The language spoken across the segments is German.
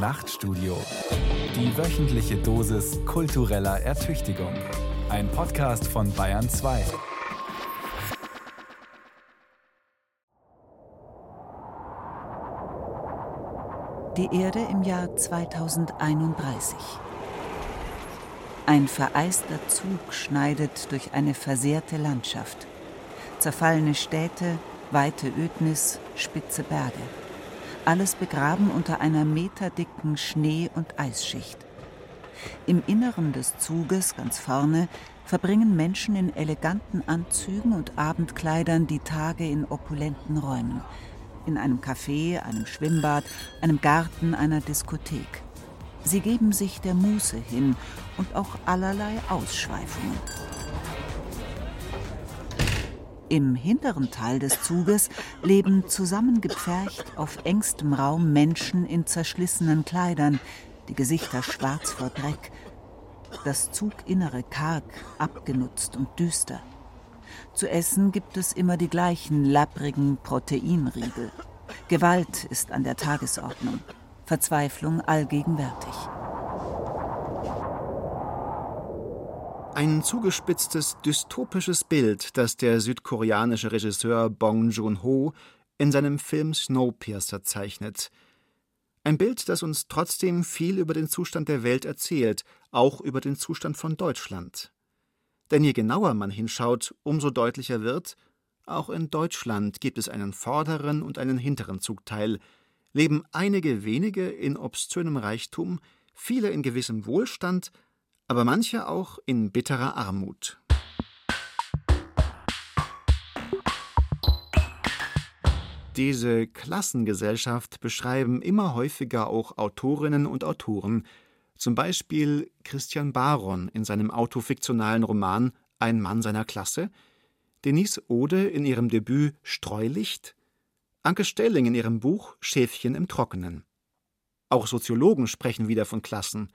Nachtstudio. Die wöchentliche Dosis kultureller Ertüchtigung. Ein Podcast von Bayern 2. Die Erde im Jahr 2031. Ein vereister Zug schneidet durch eine versehrte Landschaft. Zerfallene Städte, weite Ödnis, spitze Berge. Alles begraben unter einer meterdicken Schnee- und Eisschicht. Im Inneren des Zuges, ganz vorne, verbringen Menschen in eleganten Anzügen und Abendkleidern die Tage in opulenten Räumen. In einem Café, einem Schwimmbad, einem Garten, einer Diskothek. Sie geben sich der Muße hin und auch allerlei Ausschweifungen. Im hinteren Teil des Zuges leben zusammengepfercht auf engstem Raum Menschen in zerschlissenen Kleidern, die Gesichter schwarz vor Dreck, das Zuginnere karg, abgenutzt und düster. Zu essen gibt es immer die gleichen lapprigen Proteinriegel. Gewalt ist an der Tagesordnung, Verzweiflung allgegenwärtig. Ein zugespitztes, dystopisches Bild, das der südkoreanische Regisseur Bong Joon-ho in seinem Film Snowpiercer zeichnet. Ein Bild, das uns trotzdem viel über den Zustand der Welt erzählt, auch über den Zustand von Deutschland. Denn je genauer man hinschaut, umso deutlicher wird, auch in Deutschland gibt es einen vorderen und einen hinteren Zugteil, leben einige wenige in obszönem Reichtum, viele in gewissem Wohlstand, aber manche auch in bitterer Armut. Diese Klassengesellschaft beschreiben immer häufiger auch Autorinnen und Autoren, zum Beispiel Christian Baron in seinem autofiktionalen Roman Ein Mann seiner Klasse, Denise Ode in ihrem Debüt Streulicht, Anke Stelling in ihrem Buch Schäfchen im Trockenen. Auch Soziologen sprechen wieder von Klassen.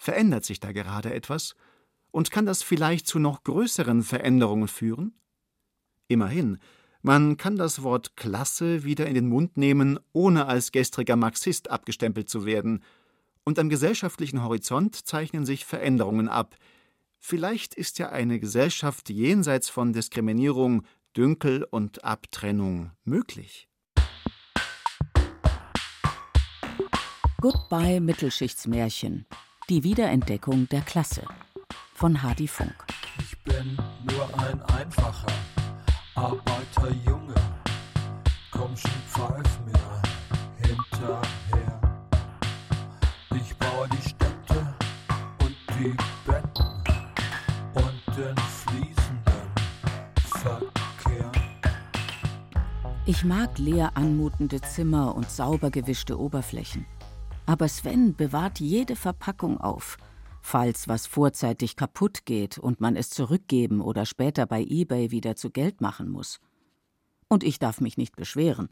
Verändert sich da gerade etwas? Und kann das vielleicht zu noch größeren Veränderungen führen? Immerhin, man kann das Wort Klasse wieder in den Mund nehmen, ohne als gestriger Marxist abgestempelt zu werden, und am gesellschaftlichen Horizont zeichnen sich Veränderungen ab. Vielleicht ist ja eine Gesellschaft jenseits von Diskriminierung, Dünkel und Abtrennung möglich. Goodbye Mittelschichtsmärchen die Wiederentdeckung der Klasse von Hardy Funk. Ich bin nur ein einfacher Arbeiterjunge. Komm schon, pfeif mir hinterher. Ich baue die Städte und die Betten und den fließenden Verkehr. Ich mag leer anmutende Zimmer und sauber gewischte Oberflächen. Aber Sven bewahrt jede Verpackung auf, falls was vorzeitig kaputt geht und man es zurückgeben oder später bei eBay wieder zu Geld machen muss. Und ich darf mich nicht beschweren,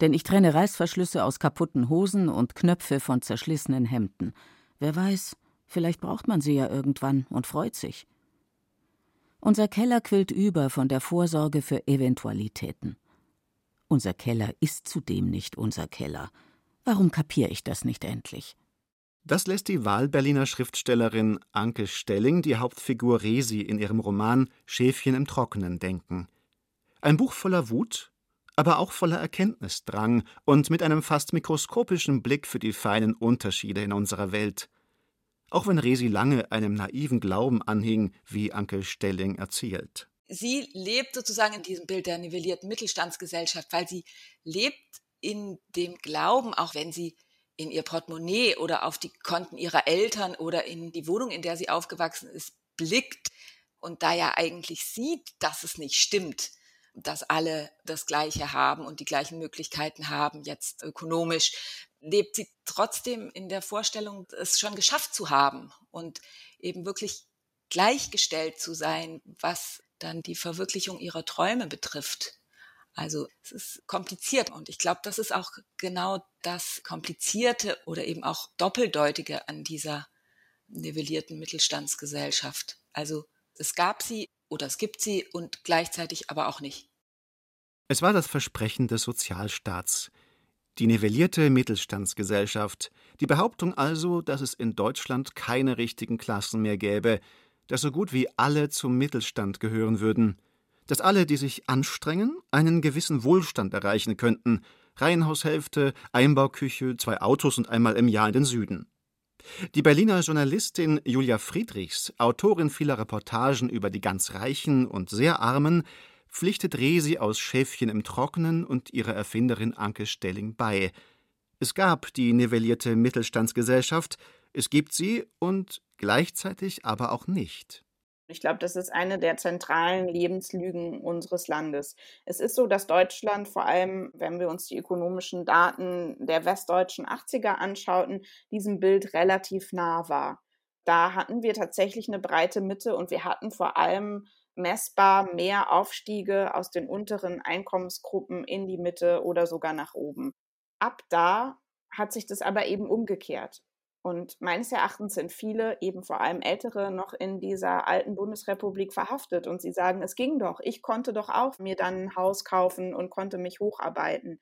denn ich trenne Reißverschlüsse aus kaputten Hosen und Knöpfe von zerschlissenen Hemden. Wer weiß, vielleicht braucht man sie ja irgendwann und freut sich. Unser Keller quillt über von der Vorsorge für Eventualitäten. Unser Keller ist zudem nicht unser Keller. Warum kapiere ich das nicht endlich? Das lässt die Wahlberliner Schriftstellerin Anke Stelling die Hauptfigur Resi in ihrem Roman Schäfchen im Trockenen denken. Ein Buch voller Wut, aber auch voller Erkenntnisdrang und mit einem fast mikroskopischen Blick für die feinen Unterschiede in unserer Welt. Auch wenn Resi lange einem naiven Glauben anhing, wie Anke Stelling erzählt. Sie lebt sozusagen in diesem Bild der nivellierten Mittelstandsgesellschaft, weil sie lebt in dem Glauben, auch wenn sie in ihr Portemonnaie oder auf die Konten ihrer Eltern oder in die Wohnung, in der sie aufgewachsen ist, blickt und da ja eigentlich sieht, dass es nicht stimmt, dass alle das Gleiche haben und die gleichen Möglichkeiten haben, jetzt ökonomisch, lebt sie trotzdem in der Vorstellung, es schon geschafft zu haben und eben wirklich gleichgestellt zu sein, was dann die Verwirklichung ihrer Träume betrifft. Also es ist kompliziert und ich glaube, das ist auch genau das Komplizierte oder eben auch Doppeldeutige an dieser nivellierten Mittelstandsgesellschaft. Also es gab sie oder es gibt sie und gleichzeitig aber auch nicht. Es war das Versprechen des Sozialstaats. Die nivellierte Mittelstandsgesellschaft, die Behauptung also, dass es in Deutschland keine richtigen Klassen mehr gäbe, dass so gut wie alle zum Mittelstand gehören würden, dass alle, die sich anstrengen, einen gewissen Wohlstand erreichen könnten, Reihenhaushälfte, Einbauküche, zwei Autos und einmal im Jahr in den Süden. Die Berliner Journalistin Julia Friedrichs, Autorin vieler Reportagen über die ganz Reichen und sehr Armen, pflichtet Resi aus Schäfchen im Trockenen und ihrer Erfinderin Anke Stelling bei. Es gab die nivellierte Mittelstandsgesellschaft, es gibt sie und gleichzeitig aber auch nicht. Ich glaube, das ist eine der zentralen Lebenslügen unseres Landes. Es ist so, dass Deutschland vor allem, wenn wir uns die ökonomischen Daten der westdeutschen 80er anschauten, diesem Bild relativ nah war. Da hatten wir tatsächlich eine breite Mitte und wir hatten vor allem messbar mehr Aufstiege aus den unteren Einkommensgruppen in die Mitte oder sogar nach oben. Ab da hat sich das aber eben umgekehrt. Und meines Erachtens sind viele, eben vor allem Ältere, noch in dieser alten Bundesrepublik verhaftet. Und sie sagen, es ging doch, ich konnte doch auch mir dann ein Haus kaufen und konnte mich hocharbeiten.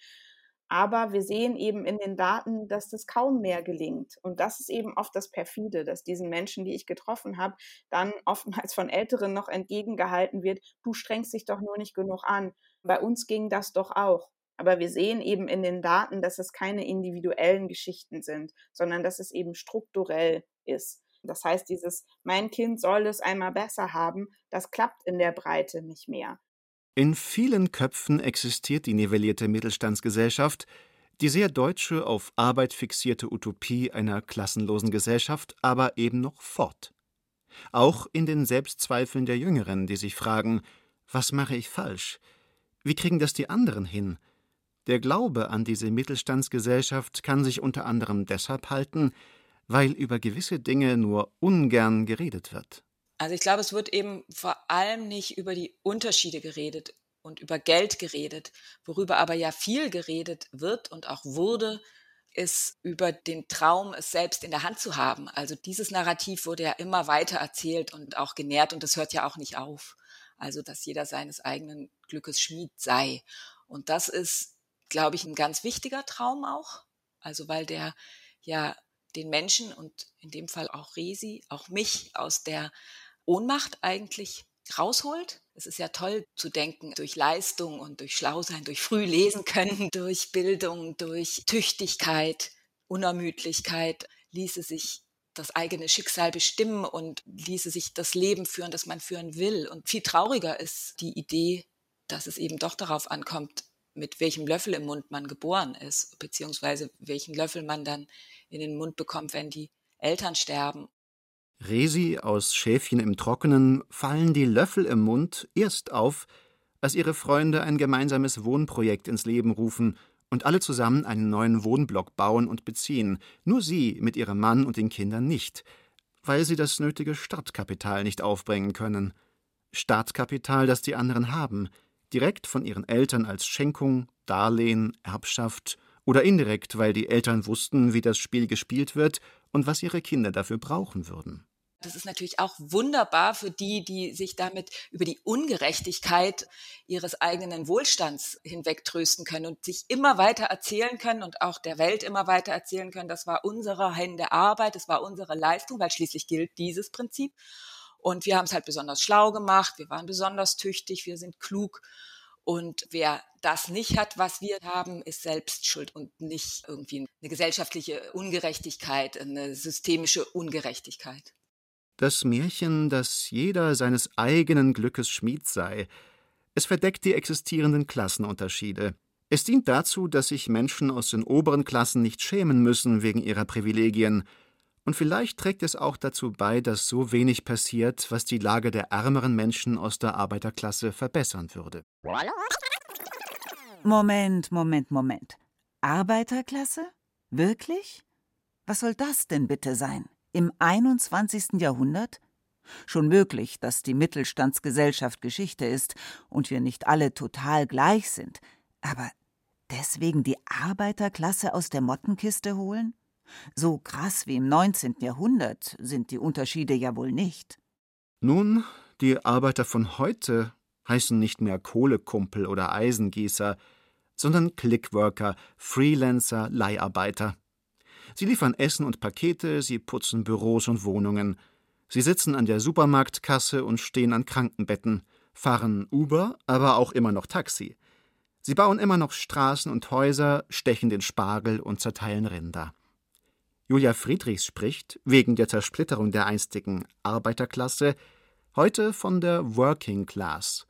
Aber wir sehen eben in den Daten, dass das kaum mehr gelingt. Und das ist eben oft das Perfide, dass diesen Menschen, die ich getroffen habe, dann oftmals von Älteren noch entgegengehalten wird, du strengst dich doch nur nicht genug an. Bei uns ging das doch auch. Aber wir sehen eben in den Daten, dass es keine individuellen Geschichten sind, sondern dass es eben strukturell ist. Das heißt, dieses mein Kind soll es einmal besser haben, das klappt in der Breite nicht mehr. In vielen Köpfen existiert die nivellierte Mittelstandsgesellschaft, die sehr deutsche, auf Arbeit fixierte Utopie einer klassenlosen Gesellschaft aber eben noch fort. Auch in den Selbstzweifeln der Jüngeren, die sich fragen, was mache ich falsch? Wie kriegen das die anderen hin? Der Glaube an diese Mittelstandsgesellschaft kann sich unter anderem deshalb halten, weil über gewisse Dinge nur ungern geredet wird. Also ich glaube, es wird eben vor allem nicht über die Unterschiede geredet und über Geld geredet. Worüber aber ja viel geredet wird und auch wurde, ist über den Traum, es selbst in der Hand zu haben. Also dieses Narrativ wurde ja immer weiter erzählt und auch genährt und das hört ja auch nicht auf. Also dass jeder seines eigenen Glückes Schmied sei. Und das ist glaube ich, ein ganz wichtiger Traum auch. Also weil der ja den Menschen und in dem Fall auch Resi, auch mich aus der Ohnmacht eigentlich rausholt. Es ist ja toll zu denken, durch Leistung und durch Schlausein, durch früh lesen können, durch Bildung, durch Tüchtigkeit, Unermüdlichkeit ließe sich das eigene Schicksal bestimmen und ließe sich das Leben führen, das man führen will. Und viel trauriger ist die Idee, dass es eben doch darauf ankommt, mit welchem Löffel im Mund man geboren ist, beziehungsweise welchen Löffel man dann in den Mund bekommt, wenn die Eltern sterben. Resi aus Schäfchen im Trockenen fallen die Löffel im Mund erst auf, als ihre Freunde ein gemeinsames Wohnprojekt ins Leben rufen und alle zusammen einen neuen Wohnblock bauen und beziehen, nur sie mit ihrem Mann und den Kindern nicht, weil sie das nötige Startkapital nicht aufbringen können. Startkapital, das die anderen haben, direkt von ihren Eltern als Schenkung, Darlehen, Erbschaft oder indirekt, weil die Eltern wussten, wie das Spiel gespielt wird und was ihre Kinder dafür brauchen würden. Das ist natürlich auch wunderbar für die, die sich damit über die Ungerechtigkeit ihres eigenen Wohlstands hinwegtrösten können und sich immer weiter erzählen können und auch der Welt immer weiter erzählen können, das war unsere Hände Arbeit, das war unsere Leistung, weil schließlich gilt dieses Prinzip. Und wir haben es halt besonders schlau gemacht, wir waren besonders tüchtig, wir sind klug. Und wer das nicht hat, was wir haben, ist selbst schuld und nicht irgendwie eine gesellschaftliche Ungerechtigkeit, eine systemische Ungerechtigkeit. Das Märchen, dass jeder seines eigenen Glückes Schmied sei, es verdeckt die existierenden Klassenunterschiede. Es dient dazu, dass sich Menschen aus den oberen Klassen nicht schämen müssen wegen ihrer Privilegien, und vielleicht trägt es auch dazu bei, dass so wenig passiert, was die Lage der ärmeren Menschen aus der Arbeiterklasse verbessern würde. Moment, Moment, Moment. Arbeiterklasse? Wirklich? Was soll das denn bitte sein? Im 21. Jahrhundert? Schon möglich, dass die Mittelstandsgesellschaft Geschichte ist und wir nicht alle total gleich sind, aber deswegen die Arbeiterklasse aus der Mottenkiste holen? So krass wie im 19. Jahrhundert sind die Unterschiede ja wohl nicht. Nun, die Arbeiter von heute heißen nicht mehr Kohlekumpel oder Eisengießer, sondern Clickworker, Freelancer, Leiharbeiter. Sie liefern Essen und Pakete, sie putzen Büros und Wohnungen. Sie sitzen an der Supermarktkasse und stehen an Krankenbetten, fahren Uber, aber auch immer noch Taxi. Sie bauen immer noch Straßen und Häuser, stechen den Spargel und zerteilen Rinder. Julia Friedrichs spricht, wegen der Zersplitterung der einstigen Arbeiterklasse, heute von der Working Class.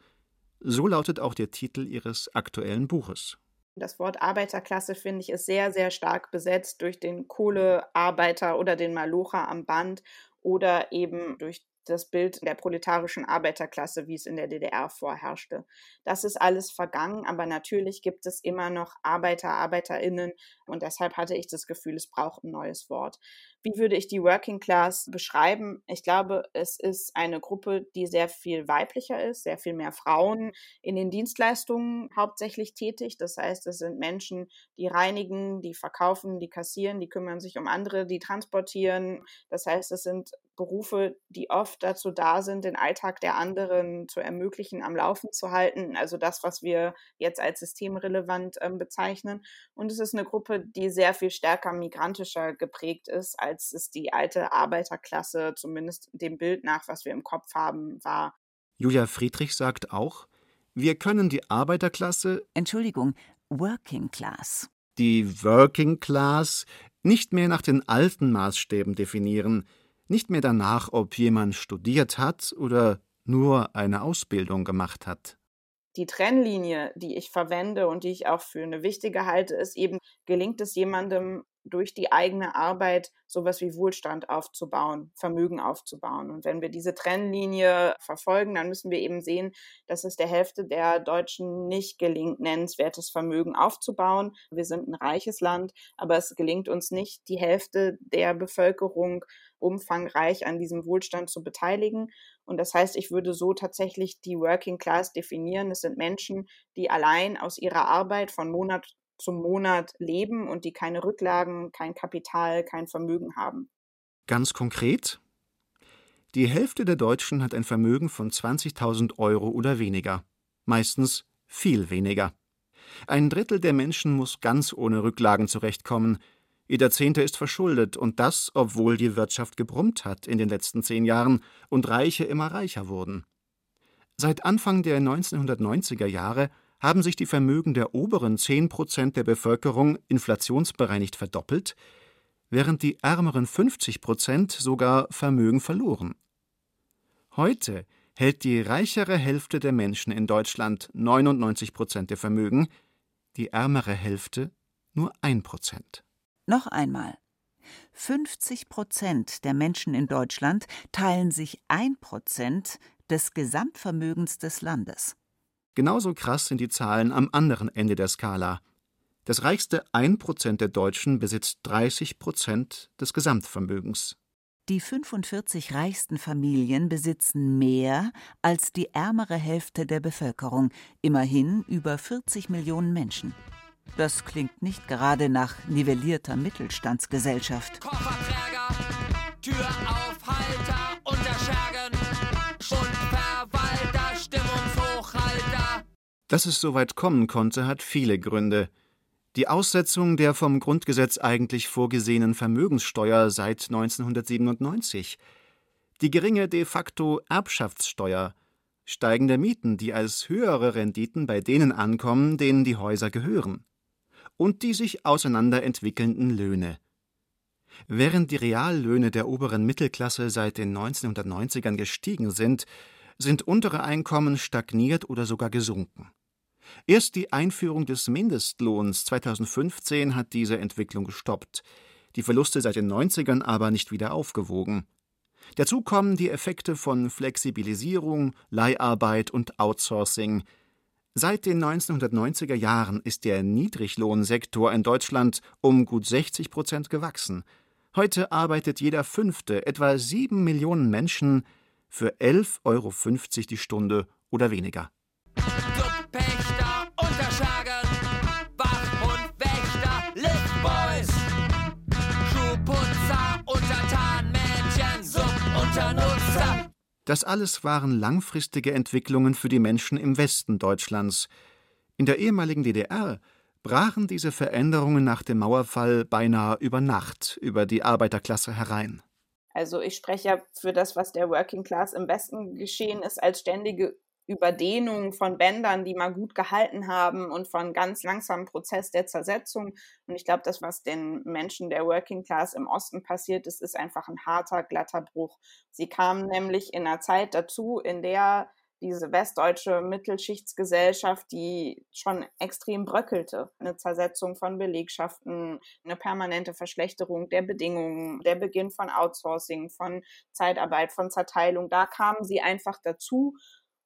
So lautet auch der Titel ihres aktuellen Buches. Das Wort Arbeiterklasse, finde ich, ist sehr, sehr stark besetzt durch den Kohlearbeiter oder den Malocher am Band oder eben durch das Bild der proletarischen Arbeiterklasse, wie es in der DDR vorherrschte. Das ist alles vergangen, aber natürlich gibt es immer noch Arbeiter, Arbeiterinnen und deshalb hatte ich das Gefühl, es braucht ein neues Wort. Wie würde ich die Working Class beschreiben? Ich glaube, es ist eine Gruppe, die sehr viel weiblicher ist, sehr viel mehr Frauen in den Dienstleistungen hauptsächlich tätig. Das heißt, es sind Menschen, die reinigen, die verkaufen, die kassieren, die kümmern sich um andere, die transportieren. Das heißt, es sind Berufe, die oft dazu da sind, den Alltag der anderen zu ermöglichen, am Laufen zu halten. Also das, was wir jetzt als systemrelevant äh, bezeichnen. Und es ist eine Gruppe, die sehr viel stärker migrantischer geprägt ist als es die alte Arbeiterklasse, zumindest dem Bild nach, was wir im Kopf haben, war. Julia Friedrich sagt auch, wir können die Arbeiterklasse, Entschuldigung, Working Class, die Working Class, nicht mehr nach den alten Maßstäben definieren, nicht mehr danach, ob jemand studiert hat oder nur eine Ausbildung gemacht hat. Die Trennlinie, die ich verwende und die ich auch für eine wichtige halte, ist eben, gelingt es jemandem durch die eigene Arbeit sowas wie Wohlstand aufzubauen, Vermögen aufzubauen. Und wenn wir diese Trennlinie verfolgen, dann müssen wir eben sehen, dass es der Hälfte der Deutschen nicht gelingt, nennenswertes Vermögen aufzubauen. Wir sind ein reiches Land, aber es gelingt uns nicht, die Hälfte der Bevölkerung umfangreich an diesem Wohlstand zu beteiligen. Und das heißt, ich würde so tatsächlich die Working Class definieren. Es sind Menschen, die allein aus ihrer Arbeit von Monat zum Monat leben und die keine Rücklagen, kein Kapital, kein Vermögen haben. Ganz konkret? Die Hälfte der Deutschen hat ein Vermögen von 20.000 Euro oder weniger. Meistens viel weniger. Ein Drittel der Menschen muss ganz ohne Rücklagen zurechtkommen. Jeder Zehnte ist verschuldet und das, obwohl die Wirtschaft gebrummt hat in den letzten zehn Jahren und Reiche immer reicher wurden. Seit Anfang der 1990er Jahre haben sich die Vermögen der oberen 10 Prozent der Bevölkerung inflationsbereinigt verdoppelt, während die ärmeren 50 Prozent sogar Vermögen verloren. Heute hält die reichere Hälfte der Menschen in Deutschland 99 Prozent der Vermögen, die ärmere Hälfte nur ein Prozent. Noch einmal. 50 Prozent der Menschen in Deutschland teilen sich ein Prozent des Gesamtvermögens des Landes. Genauso krass sind die Zahlen am anderen Ende der Skala. Das reichste 1% der Deutschen besitzt 30% des Gesamtvermögens. Die 45 reichsten Familien besitzen mehr als die ärmere Hälfte der Bevölkerung, immerhin über 40 Millionen Menschen. Das klingt nicht gerade nach nivellierter Mittelstandsgesellschaft. Kofferträger, Türaufhalter, Dass es so weit kommen konnte, hat viele Gründe. Die Aussetzung der vom Grundgesetz eigentlich vorgesehenen Vermögenssteuer seit 1997, die geringe de facto Erbschaftssteuer, steigende Mieten, die als höhere Renditen bei denen ankommen, denen die Häuser gehören, und die sich auseinanderentwickelnden Löhne. Während die Reallöhne der oberen Mittelklasse seit den 1990ern gestiegen sind, sind untere Einkommen stagniert oder sogar gesunken. Erst die Einführung des Mindestlohns 2015 hat diese Entwicklung gestoppt, die Verluste seit den 90ern aber nicht wieder aufgewogen. Dazu kommen die Effekte von Flexibilisierung, Leiharbeit und Outsourcing. Seit den 1990er Jahren ist der Niedriglohnsektor in Deutschland um gut 60 Prozent gewachsen. Heute arbeitet jeder Fünfte, etwa sieben Millionen Menschen, für 11,50 Euro die Stunde oder weniger. Das alles waren langfristige Entwicklungen für die Menschen im Westen Deutschlands. In der ehemaligen DDR brachen diese Veränderungen nach dem Mauerfall beinahe über Nacht über die Arbeiterklasse herein. Also ich spreche ja für das, was der Working Class im Westen geschehen ist, als ständige Überdehnung von Bändern, die mal gut gehalten haben und von ganz langsamem Prozess der Zersetzung. Und ich glaube, das, was den Menschen der Working Class im Osten passiert ist, ist einfach ein harter, glatter Bruch. Sie kamen nämlich in einer Zeit dazu, in der diese westdeutsche Mittelschichtsgesellschaft, die schon extrem bröckelte. Eine Zersetzung von Belegschaften, eine permanente Verschlechterung der Bedingungen, der Beginn von Outsourcing, von Zeitarbeit, von Zerteilung. Da kamen sie einfach dazu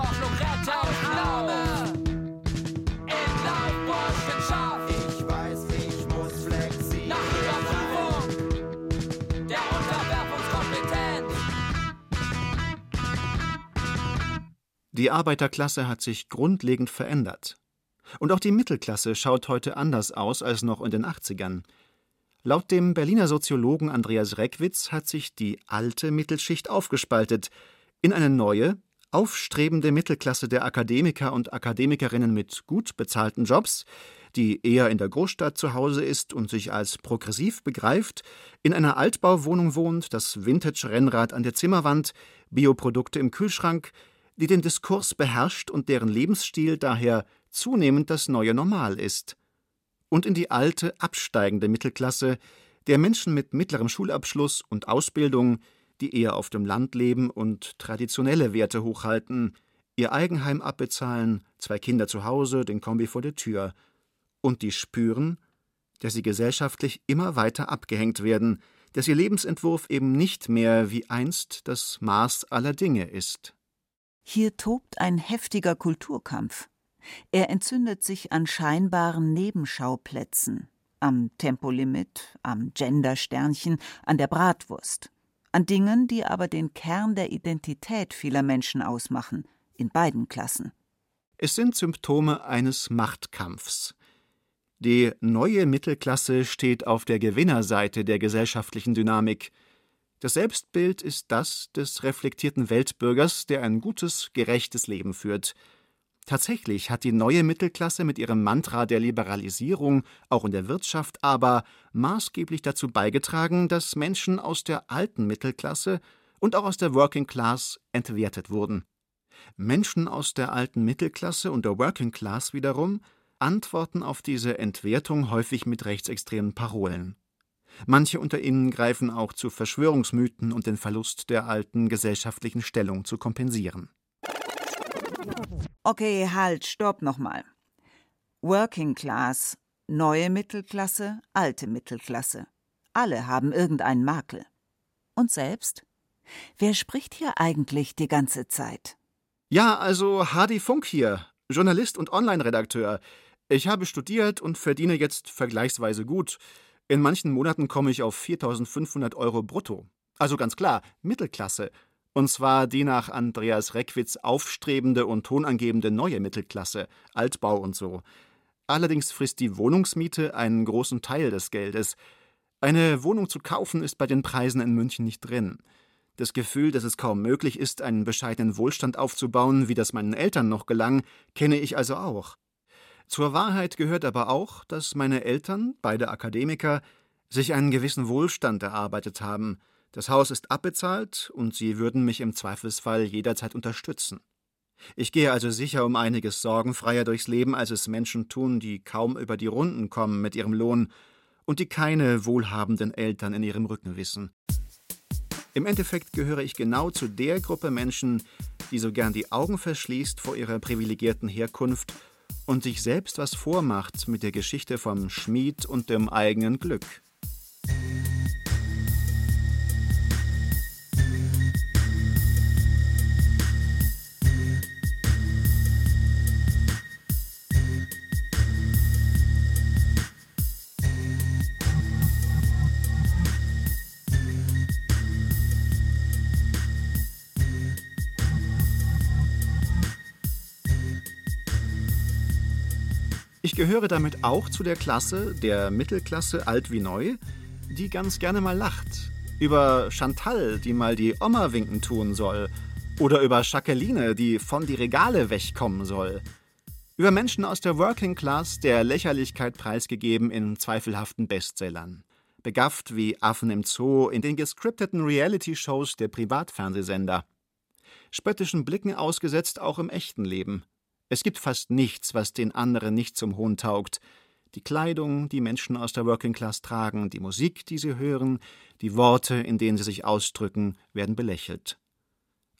Nach Überprüfung der Unterwerfungskompetenz. Die Arbeiterklasse hat sich grundlegend verändert. Und auch die Mittelklasse schaut heute anders aus als noch in den 80ern. Laut dem Berliner Soziologen Andreas Reckwitz hat sich die alte Mittelschicht aufgespaltet in eine neue, aufstrebende Mittelklasse der Akademiker und Akademikerinnen mit gut bezahlten Jobs, die eher in der Großstadt zu Hause ist und sich als progressiv begreift, in einer Altbauwohnung wohnt, das Vintage-Rennrad an der Zimmerwand, Bioprodukte im Kühlschrank, die den Diskurs beherrscht und deren Lebensstil daher zunehmend das neue Normal ist. Und in die alte, absteigende Mittelklasse, der Menschen mit mittlerem Schulabschluss und Ausbildung, die eher auf dem Land leben und traditionelle Werte hochhalten, ihr Eigenheim abbezahlen, zwei Kinder zu Hause, den Kombi vor der Tür, und die spüren, dass sie gesellschaftlich immer weiter abgehängt werden, dass ihr Lebensentwurf eben nicht mehr wie einst das Maß aller Dinge ist. Hier tobt ein heftiger Kulturkampf. Er entzündet sich an scheinbaren Nebenschauplätzen, am Tempolimit, am Gendersternchen, an der Bratwurst, an Dingen, die aber den Kern der Identität vieler Menschen ausmachen, in beiden Klassen. Es sind Symptome eines Machtkampfs. Die neue Mittelklasse steht auf der Gewinnerseite der gesellschaftlichen Dynamik. Das Selbstbild ist das des reflektierten Weltbürgers, der ein gutes, gerechtes Leben führt. Tatsächlich hat die neue Mittelklasse mit ihrem Mantra der Liberalisierung auch in der Wirtschaft aber maßgeblich dazu beigetragen, dass Menschen aus der alten Mittelklasse und auch aus der Working Class entwertet wurden. Menschen aus der alten Mittelklasse und der Working Class wiederum antworten auf diese Entwertung häufig mit rechtsextremen Parolen. Manche unter ihnen greifen auch zu Verschwörungsmythen um den Verlust der alten gesellschaftlichen Stellung zu kompensieren. Okay, halt, stopp nochmal. Working Class, neue Mittelklasse, alte Mittelklasse. Alle haben irgendeinen Makel. Und selbst? Wer spricht hier eigentlich die ganze Zeit? Ja, also Hardy Funk hier, Journalist und Online-Redakteur. Ich habe studiert und verdiene jetzt vergleichsweise gut. In manchen Monaten komme ich auf 4500 Euro brutto. Also ganz klar, Mittelklasse. Und zwar die nach Andreas Reckwitz aufstrebende und tonangebende neue Mittelklasse, Altbau und so. Allerdings frisst die Wohnungsmiete einen großen Teil des Geldes. Eine Wohnung zu kaufen ist bei den Preisen in München nicht drin. Das Gefühl, dass es kaum möglich ist, einen bescheidenen Wohlstand aufzubauen, wie das meinen Eltern noch gelang, kenne ich also auch. Zur Wahrheit gehört aber auch, dass meine Eltern, beide Akademiker, sich einen gewissen Wohlstand erarbeitet haben, das Haus ist abbezahlt und Sie würden mich im Zweifelsfall jederzeit unterstützen. Ich gehe also sicher um einiges sorgenfreier durchs Leben, als es Menschen tun, die kaum über die Runden kommen mit ihrem Lohn und die keine wohlhabenden Eltern in ihrem Rücken wissen. Im Endeffekt gehöre ich genau zu der Gruppe Menschen, die so gern die Augen verschließt vor ihrer privilegierten Herkunft und sich selbst was vormacht mit der Geschichte vom Schmied und dem eigenen Glück. Gehöre damit auch zu der Klasse, der Mittelklasse alt wie neu, die ganz gerne mal lacht. Über Chantal, die mal die Oma winken tun soll. Oder über Jacqueline, die von die Regale wegkommen soll. Über Menschen aus der Working Class der Lächerlichkeit preisgegeben in zweifelhaften Bestsellern. Begafft wie Affen im Zoo in den gescripteten Reality-Shows der Privatfernsehsender. Spöttischen Blicken ausgesetzt auch im echten Leben. Es gibt fast nichts, was den anderen nicht zum Hohn taugt. Die Kleidung, die Menschen aus der Working Class tragen, die Musik, die sie hören, die Worte, in denen sie sich ausdrücken, werden belächelt.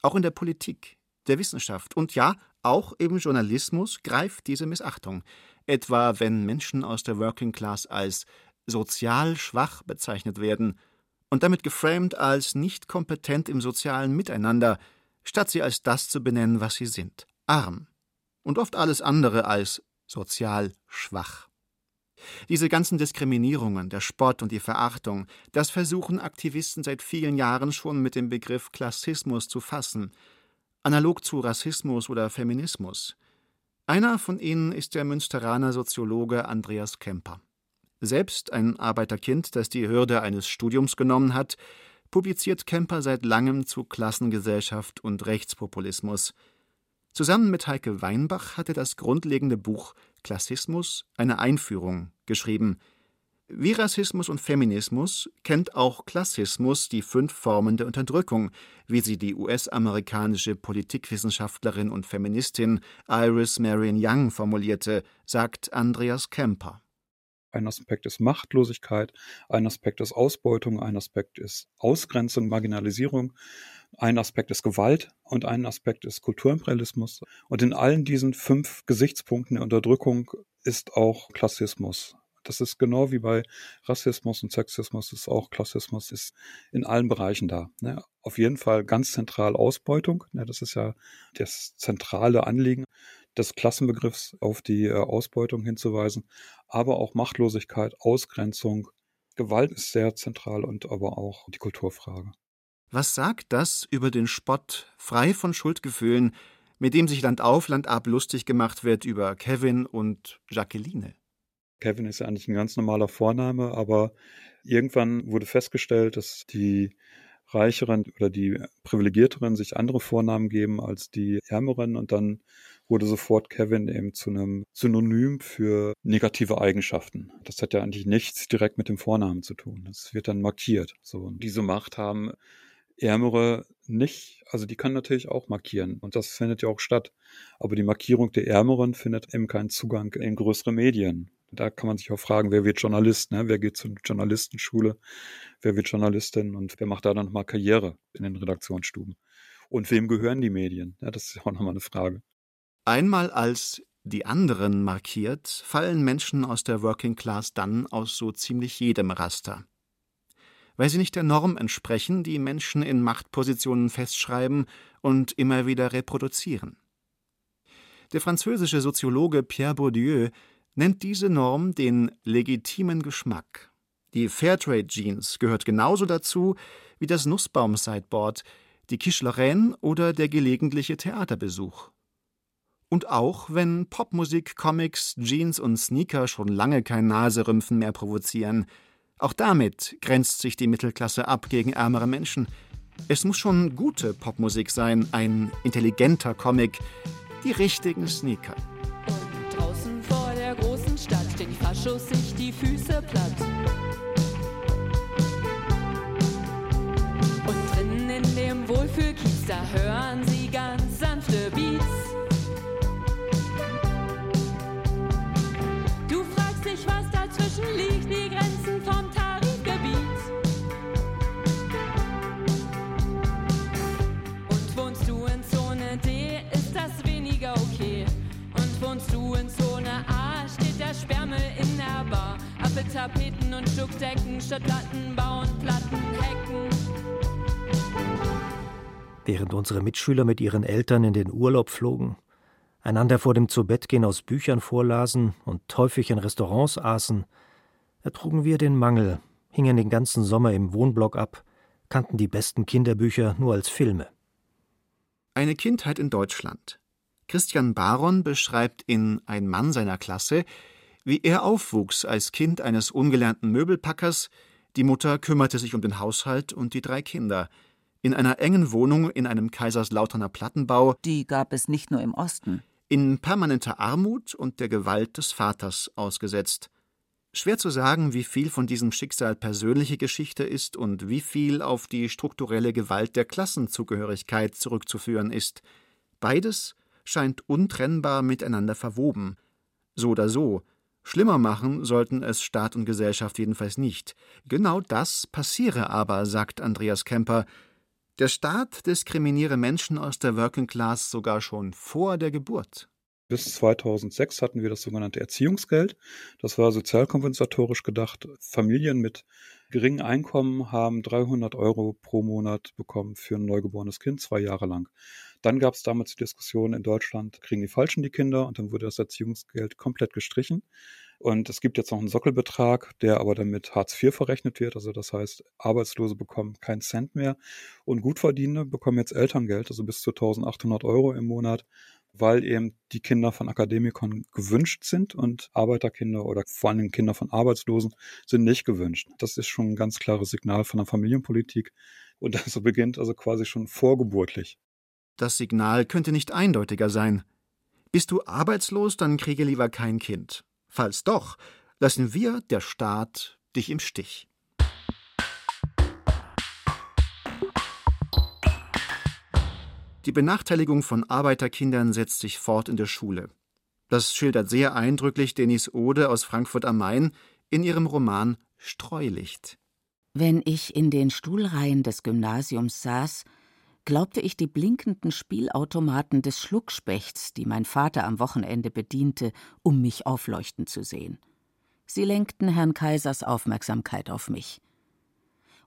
Auch in der Politik, der Wissenschaft und ja, auch im Journalismus greift diese Missachtung, etwa wenn Menschen aus der Working Class als sozial schwach bezeichnet werden und damit geframed als nicht kompetent im sozialen Miteinander, statt sie als das zu benennen, was sie sind, arm und oft alles andere als sozial schwach. Diese ganzen Diskriminierungen, der Spott und die Verachtung, das versuchen Aktivisten seit vielen Jahren schon mit dem Begriff Klassismus zu fassen, analog zu Rassismus oder Feminismus. Einer von ihnen ist der Münsteraner Soziologe Andreas Kemper. Selbst ein Arbeiterkind, das die Hürde eines Studiums genommen hat, publiziert Kemper seit langem zu Klassengesellschaft und Rechtspopulismus – Zusammen mit Heike Weinbach hat er das grundlegende Buch Klassismus eine Einführung geschrieben. Wie Rassismus und Feminismus kennt auch Klassismus die fünf Formen der Unterdrückung, wie sie die US-amerikanische Politikwissenschaftlerin und Feministin Iris Marion Young formulierte, sagt Andreas Kemper. Ein Aspekt ist Machtlosigkeit, ein Aspekt ist Ausbeutung, ein Aspekt ist Ausgrenzung, Marginalisierung, ein Aspekt ist Gewalt und ein Aspekt ist Kulturimperialismus. Und in allen diesen fünf Gesichtspunkten der Unterdrückung ist auch Klassismus. Das ist genau wie bei Rassismus und Sexismus ist auch Klassismus ist in allen Bereichen da. Ne? Auf jeden Fall ganz zentral Ausbeutung. Ne? Das ist ja das zentrale Anliegen des Klassenbegriffs auf die äh, Ausbeutung hinzuweisen, aber auch Machtlosigkeit, Ausgrenzung, Gewalt ist sehr zentral und aber auch die Kulturfrage. Was sagt das über den Spott, frei von Schuldgefühlen, mit dem sich Land auf, Land ab lustig gemacht wird über Kevin und Jacqueline? Kevin ist ja eigentlich ein ganz normaler Vorname, aber irgendwann wurde festgestellt, dass die Reicheren oder die Privilegierteren sich andere Vornamen geben als die Ärmeren und dann wurde sofort Kevin eben zu einem Synonym für negative Eigenschaften. Das hat ja eigentlich nichts direkt mit dem Vornamen zu tun. Das wird dann markiert. So, und diese Macht haben Ärmere nicht, also die kann natürlich auch markieren und das findet ja auch statt. Aber die Markierung der Ärmeren findet eben keinen Zugang in größere Medien. Da kann man sich auch fragen, wer wird Journalist, ne? wer geht zur Journalistenschule, wer wird Journalistin und wer macht da dann nochmal Karriere in den Redaktionsstuben. Und wem gehören die Medien? Ja, das ist auch nochmal eine Frage. Einmal als die anderen markiert, fallen Menschen aus der Working Class dann aus so ziemlich jedem Raster weil sie nicht der Norm entsprechen, die Menschen in Machtpositionen festschreiben und immer wieder reproduzieren. Der französische Soziologe Pierre Bourdieu nennt diese Norm den legitimen Geschmack. Die Fairtrade Jeans gehört genauso dazu wie das Nussbaum-Sideboard, die Quiche Lorraine oder der gelegentliche Theaterbesuch. Und auch wenn Popmusik, Comics, Jeans und Sneaker schon lange kein Naserümpfen mehr provozieren – auch damit grenzt sich die Mittelklasse ab gegen ärmere Menschen. Es muss schon gute Popmusik sein, ein intelligenter Comic, die richtigen Sneaker. Und draußen vor der großen Stadt die Faschos sich die Füße platt. Und drinnen in dem Wohlfühlkiez, da hören sie ganz sanfte Beats. Sperrmüll in der Bar. Appeltapeten und Stuckdecken statt Plattenbau und Plattenhecken. Während unsere Mitschüler mit ihren Eltern in den Urlaub flogen, einander vor dem Zubettgehen aus Büchern vorlasen und häufig in Restaurants aßen, ertrugen wir den Mangel, hingen den ganzen Sommer im Wohnblock ab, kannten die besten Kinderbücher nur als Filme. Eine Kindheit in Deutschland. Christian Baron beschreibt in Ein Mann seiner Klasse, Wie er aufwuchs als Kind eines ungelernten Möbelpackers, die Mutter kümmerte sich um den Haushalt und die drei Kinder. In einer engen Wohnung in einem Kaiserslauterner Plattenbau. Die gab es nicht nur im Osten. In permanenter Armut und der Gewalt des Vaters ausgesetzt. Schwer zu sagen, wie viel von diesem Schicksal persönliche Geschichte ist und wie viel auf die strukturelle Gewalt der Klassenzugehörigkeit zurückzuführen ist. Beides scheint untrennbar miteinander verwoben. So oder so, schlimmer machen sollten es Staat und Gesellschaft jedenfalls nicht. Genau das passiere aber, sagt Andreas Kemper. Der Staat diskriminiere Menschen aus der Working Class sogar schon vor der Geburt. Bis 2006 hatten wir das sogenannte Erziehungsgeld. Das war sozialkompensatorisch gedacht. Familien mit geringen Einkommen haben 300 Euro pro Monat bekommen für ein neugeborenes Kind, zwei Jahre lang. Dann gab es damals die Diskussion in Deutschland, kriegen die Falschen die Kinder? Und dann wurde das Erziehungsgeld komplett gestrichen. Und es gibt jetzt noch einen Sockelbetrag, der aber dann mit Hartz IV verrechnet wird. Also das heißt, Arbeitslose bekommen keinen Cent mehr und Gutverdienende bekommen jetzt Elterngeld, also bis zu 1800 Euro im Monat weil eben die Kinder von Akademikern gewünscht sind und Arbeiterkinder oder vor allem Kinder von Arbeitslosen sind nicht gewünscht. Das ist schon ein ganz klares Signal von der Familienpolitik und das beginnt also quasi schon vorgeburtlich. Das Signal könnte nicht eindeutiger sein. Bist du arbeitslos, dann kriege lieber kein Kind. Falls doch, lassen wir, der Staat, dich im Stich. Die Benachteiligung von Arbeiterkindern setzt sich fort in der Schule. Das schildert sehr eindrücklich Denise Ode aus Frankfurt am Main in ihrem Roman Streulicht. Wenn ich in den Stuhlreihen des Gymnasiums saß, glaubte ich die blinkenden Spielautomaten des Schluckspechts, die mein Vater am Wochenende bediente, um mich aufleuchten zu sehen. Sie lenkten Herrn Kaisers Aufmerksamkeit auf mich.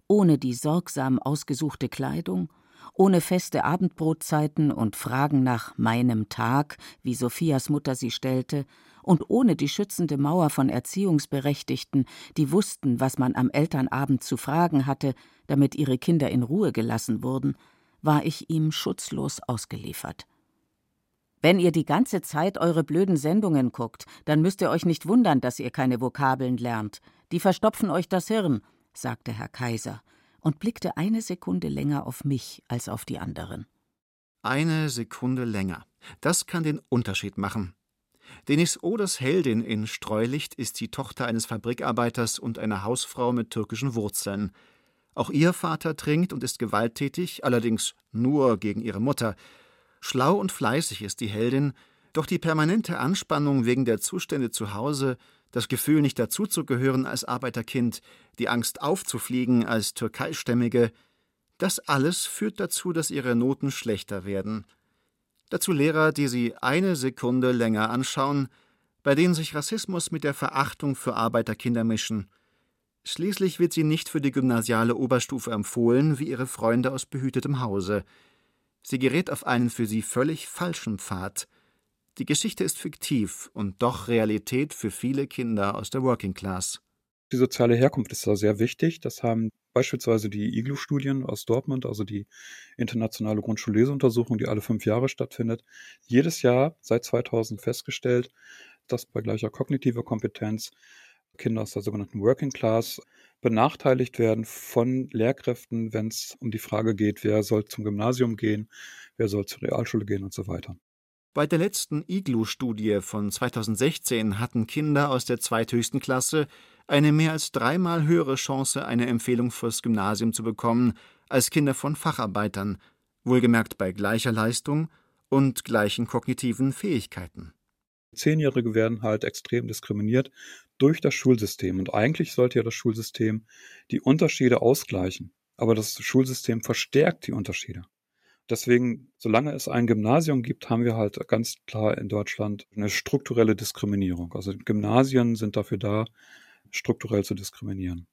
Ohne die sorgsam ausgesuchte Kleidung, ohne feste Abendbrotzeiten und Fragen nach meinem Tag, wie Sophias Mutter sie stellte, und ohne die schützende Mauer von Erziehungsberechtigten, die wussten, was man am Elternabend zu fragen hatte, damit ihre Kinder in Ruhe gelassen wurden, war ich ihm schutzlos ausgeliefert. Wenn ihr die ganze Zeit eure blöden Sendungen guckt, dann müsst ihr euch nicht wundern, dass ihr keine Vokabeln lernt. Die verstopfen euch das Hirn, sagte Herr Kaiser und blickte eine Sekunde länger auf mich als auf die anderen. Eine Sekunde länger. Das kann den Unterschied machen. Denis Oders Heldin in Streulicht ist die Tochter eines Fabrikarbeiters und einer Hausfrau mit türkischen Wurzeln. Auch ihr Vater trinkt und ist gewalttätig, allerdings nur gegen ihre Mutter. Schlau und fleißig ist die Heldin, doch die permanente Anspannung wegen der Zustände zu Hause das Gefühl, nicht dazuzugehören als Arbeiterkind, die Angst aufzufliegen als Türkeistämmige, das alles führt dazu, dass ihre Noten schlechter werden. Dazu Lehrer, die sie eine Sekunde länger anschauen, bei denen sich Rassismus mit der Verachtung für Arbeiterkinder mischen. Schließlich wird sie nicht für die gymnasiale Oberstufe empfohlen, wie ihre Freunde aus behütetem Hause. Sie gerät auf einen für sie völlig falschen Pfad – die Geschichte ist fiktiv und doch Realität für viele Kinder aus der Working Class. Die soziale Herkunft ist da sehr wichtig. Das haben beispielsweise die IGLU-Studien aus Dortmund, also die internationale Grundschulleseuntersuchung, die alle fünf Jahre stattfindet, jedes Jahr seit 2000 festgestellt, dass bei gleicher kognitiver Kompetenz Kinder aus der sogenannten Working Class benachteiligt werden von Lehrkräften, wenn es um die Frage geht, wer soll zum Gymnasium gehen, wer soll zur Realschule gehen und so weiter. Bei der letzten IGLU-Studie von 2016 hatten Kinder aus der zweithöchsten Klasse eine mehr als dreimal höhere Chance, eine Empfehlung fürs Gymnasium zu bekommen, als Kinder von Facharbeitern, wohlgemerkt bei gleicher Leistung und gleichen kognitiven Fähigkeiten. Zehnjährige werden halt extrem diskriminiert durch das Schulsystem. Und eigentlich sollte ja das Schulsystem die Unterschiede ausgleichen. Aber das Schulsystem verstärkt die Unterschiede. Deswegen, solange es ein Gymnasium gibt, haben wir halt ganz klar in Deutschland eine strukturelle Diskriminierung. Also Gymnasien sind dafür da, strukturell zu diskriminieren.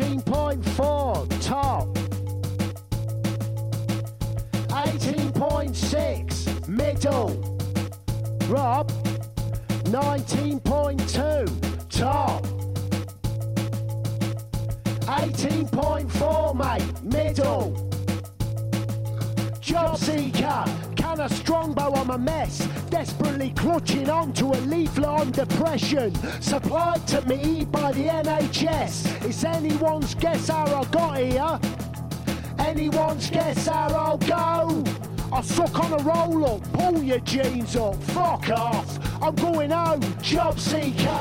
Nineteen point four top. Eighteen point six middle. Rob, 19.2, top. 18.4, mate, middle. Job seeker, of strongbow I'm a mess, desperately clutching on to a leaflet on depression, supplied to me by the NHS. It's anyone's guess how I got here. Anyone's guess how I'll go. I suck on a roll up, pull your jeans up, fuck off. I'm going home, job seeker.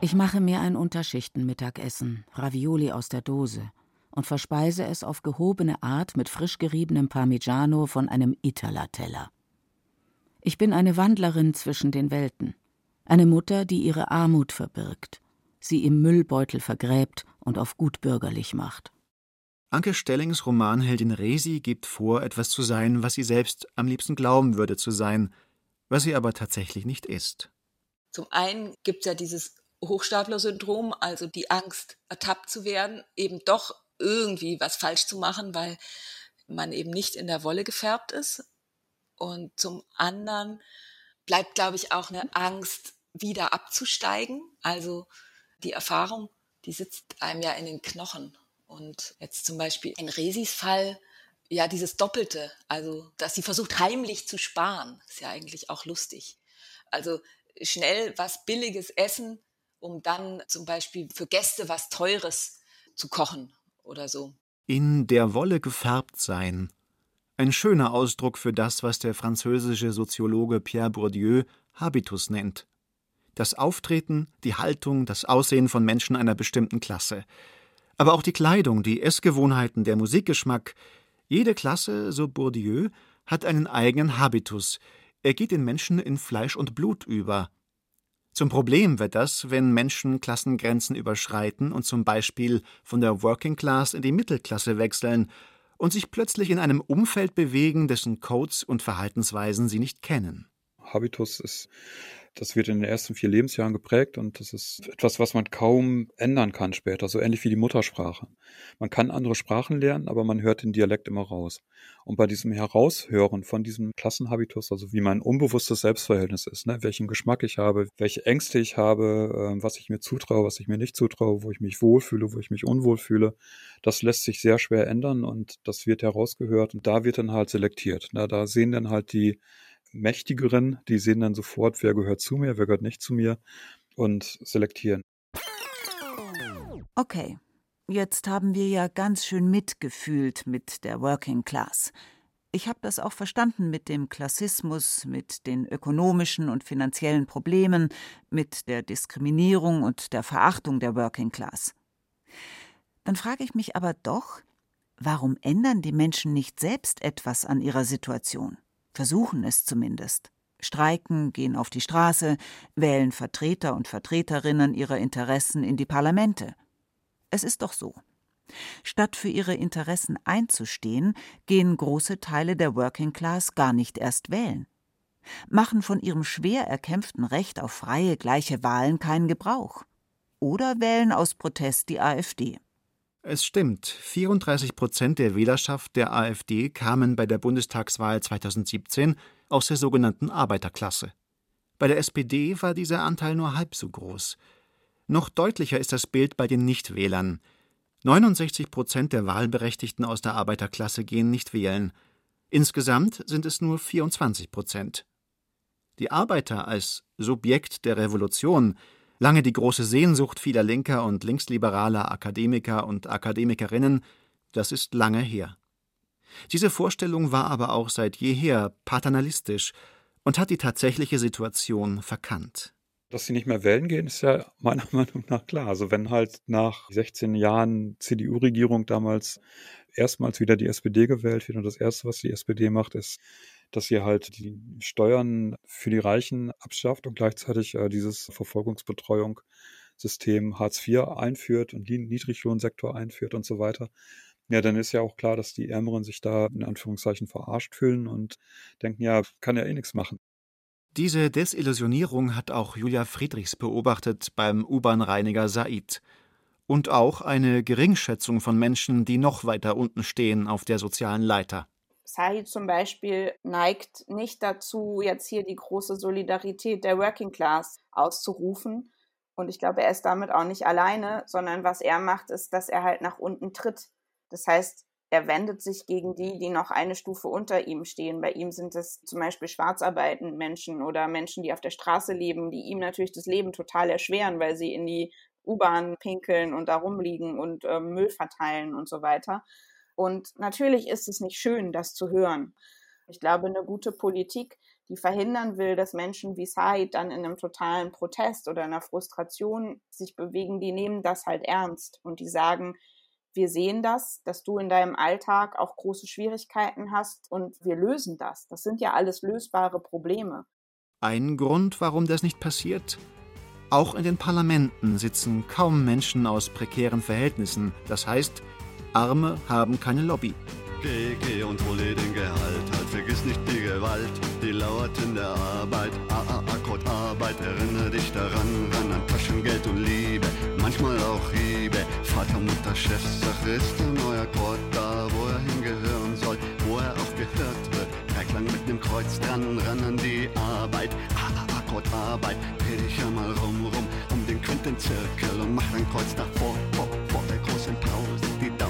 Ich mache mir ein Unterschichtenmittagessen, Ravioli aus der Dose, und verspeise es auf gehobene Art mit frisch geriebenem Parmigiano von einem Italateller. Ich bin eine Wandlerin zwischen den Welten, eine Mutter, die ihre Armut verbirgt, sie im Müllbeutel vergräbt und auf gutbürgerlich macht. Anke Stellings Romanheldin Resi gibt vor, etwas zu sein, was sie selbst am liebsten glauben würde zu sein, was sie aber tatsächlich nicht ist. Zum einen gibt es ja dieses Hochstapler-Syndrom, also die Angst, ertappt zu werden, eben doch irgendwie was falsch zu machen, weil man eben nicht in der Wolle gefärbt ist. Und zum anderen bleibt, glaube ich, auch eine Angst, wieder abzusteigen. Also die Erfahrung, die sitzt einem ja in den Knochen. Und jetzt zum Beispiel in Resis Fall, ja, dieses Doppelte, also dass sie versucht heimlich zu sparen, ist ja eigentlich auch lustig. Also schnell was Billiges essen, um dann zum Beispiel für Gäste was Teures zu kochen oder so. In der Wolle gefärbt sein. Ein schöner Ausdruck für das, was der französische Soziologe Pierre Bourdieu Habitus nennt. Das Auftreten, die Haltung, das Aussehen von Menschen einer bestimmten Klasse. Aber auch die Kleidung, die Essgewohnheiten, der Musikgeschmack. Jede Klasse, so Bourdieu, hat einen eigenen Habitus. Er geht den Menschen in Fleisch und Blut über. Zum Problem wird das, wenn Menschen Klassengrenzen überschreiten und zum Beispiel von der Working Class in die Mittelklasse wechseln und sich plötzlich in einem Umfeld bewegen, dessen Codes und Verhaltensweisen sie nicht kennen. Habitus ist das wird in den ersten vier Lebensjahren geprägt und das ist etwas, was man kaum ändern kann später, so ähnlich wie die Muttersprache. Man kann andere Sprachen lernen, aber man hört den Dialekt immer raus. Und bei diesem Heraushören von diesem Klassenhabitus, also wie mein unbewusstes Selbstverhältnis ist, ne, welchen Geschmack ich habe, welche Ängste ich habe, äh, was ich mir zutraue, was ich mir nicht zutraue, wo ich mich wohlfühle, wo ich mich unwohl fühle, das lässt sich sehr schwer ändern und das wird herausgehört und da wird dann halt selektiert. Ne, da sehen dann halt die Mächtigeren, die sehen dann sofort, wer gehört zu mir, wer gehört nicht zu mir und selektieren. Okay, jetzt haben wir ja ganz schön mitgefühlt mit der Working Class. Ich habe das auch verstanden mit dem Klassismus, mit den ökonomischen und finanziellen Problemen, mit der Diskriminierung und der Verachtung der Working Class. Dann frage ich mich aber doch, warum ändern die Menschen nicht selbst etwas an ihrer Situation? Versuchen es zumindest. Streiken, gehen auf die Straße, wählen Vertreter und Vertreterinnen ihrer Interessen in die Parlamente. Es ist doch so. Statt für ihre Interessen einzustehen, gehen große Teile der Working Class gar nicht erst wählen, machen von ihrem schwer erkämpften Recht auf freie, gleiche Wahlen keinen Gebrauch oder wählen aus Protest die AfD. Es stimmt, 34 Prozent der Wählerschaft der AfD kamen bei der Bundestagswahl 2017 aus der sogenannten Arbeiterklasse. Bei der SPD war dieser Anteil nur halb so groß. Noch deutlicher ist das Bild bei den Nichtwählern. 69 Prozent der Wahlberechtigten aus der Arbeiterklasse gehen nicht wählen. Insgesamt sind es nur 24 Prozent. Die Arbeiter als Subjekt der Revolution lange die große Sehnsucht vieler linker und linksliberaler Akademiker und Akademikerinnen, das ist lange her. Diese Vorstellung war aber auch seit jeher paternalistisch und hat die tatsächliche Situation verkannt. Dass sie nicht mehr wählen gehen, ist ja meiner Meinung nach klar. Also wenn halt nach 16 Jahren CDU-Regierung damals erstmals wieder die SPD gewählt wird und das Erste, was die SPD macht, ist dass sie halt die Steuern für die Reichen abschafft und gleichzeitig äh, dieses Verfolgungsbetreuungssystem Hartz IV einführt und den Niedriglohnsektor einführt und so weiter. Ja, dann ist ja auch klar, dass die Ärmeren sich da in Anführungszeichen verarscht fühlen und denken, ja, kann ja eh nichts machen. Diese Desillusionierung hat auch Julia Friedrichs beobachtet beim U-Bahn-Reiniger Said. Und auch eine Geringschätzung von Menschen, die noch weiter unten stehen auf der sozialen Leiter. Said zum Beispiel neigt nicht dazu, jetzt hier die große Solidarität der Working Class auszurufen Und ich glaube, er ist damit auch nicht alleine, sondern was er macht, ist, dass er halt nach unten tritt. Das heißt, er wendet sich gegen die, die noch eine Stufe unter ihm stehen. Bei ihm sind es zum Beispiel schwarzarbeitende Menschen oder Menschen, die auf der Straße leben, die ihm natürlich das Leben total erschweren, weil sie in die U-Bahn pinkeln und da rumliegen und äh, Müll verteilen und so weiter. Und natürlich ist es nicht schön, das zu hören. Ich glaube, eine gute Politik, die verhindern will, dass Menschen wie Said dann in einem totalen Protest oder einer Frustration sich bewegen, die nehmen das halt ernst und die sagen, wir sehen das, dass du in deinem Alltag auch große Schwierigkeiten hast und wir lösen das. Das sind ja alles lösbare Probleme. Ein Grund, warum das nicht passiert? Auch in den Parlamenten sitzen kaum Menschen aus prekären Verhältnissen. Das heißt, Arme haben keine Lobby. Geh, geh und hol dir den Gehalt. Halt, vergiss nicht die Gewalt, die lauert in der Arbeit. Ah, ah, Akkord Arbeit, erinnere dich daran, ran an Taschengeld und Liebe. Manchmal auch Liebe. Vater, Mutter, Chefsache ist der neue Akkord da, wo er hingehören soll, wo er auch gehört wird. Dreiklang mit dem Kreuz dran, ran an die Arbeit. Ah, ah, Akkord Arbeit, dreh dich ja mal rum, rum, um den Quintenzirkel und mach dein Kreuz davor, vor, vor die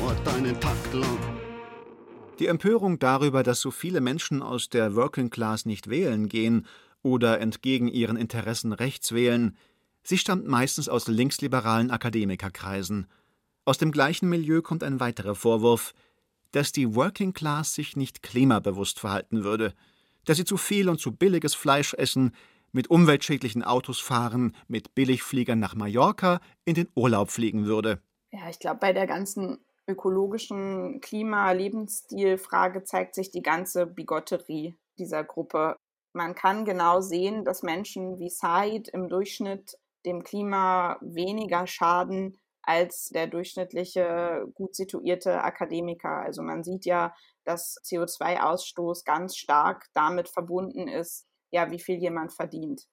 dauert einen Tag lang. Die Empörung darüber, dass so viele Menschen aus der Working Class nicht wählen gehen oder entgegen ihren Interessen rechts wählen, sie stammt meistens aus linksliberalen Akademikerkreisen. Aus dem gleichen Milieu kommt ein weiterer Vorwurf, dass die Working Class sich nicht klimabewusst verhalten würde, dass sie zu viel und zu billiges Fleisch essen, mit umweltschädlichen Autos fahren, mit Billigfliegern nach Mallorca in den Urlaub fliegen würde. Ja, ich glaube, bei der ganzen ökologischen Klima-Lebensstil-Frage zeigt sich die ganze Bigotterie dieser Gruppe. Man kann genau sehen, dass Menschen wie Said im Durchschnitt dem Klima weniger schaden als der durchschnittliche gut situierte Akademiker. Also man sieht ja, dass CO2-Ausstoß ganz stark damit verbunden ist, ja, wie viel jemand verdient.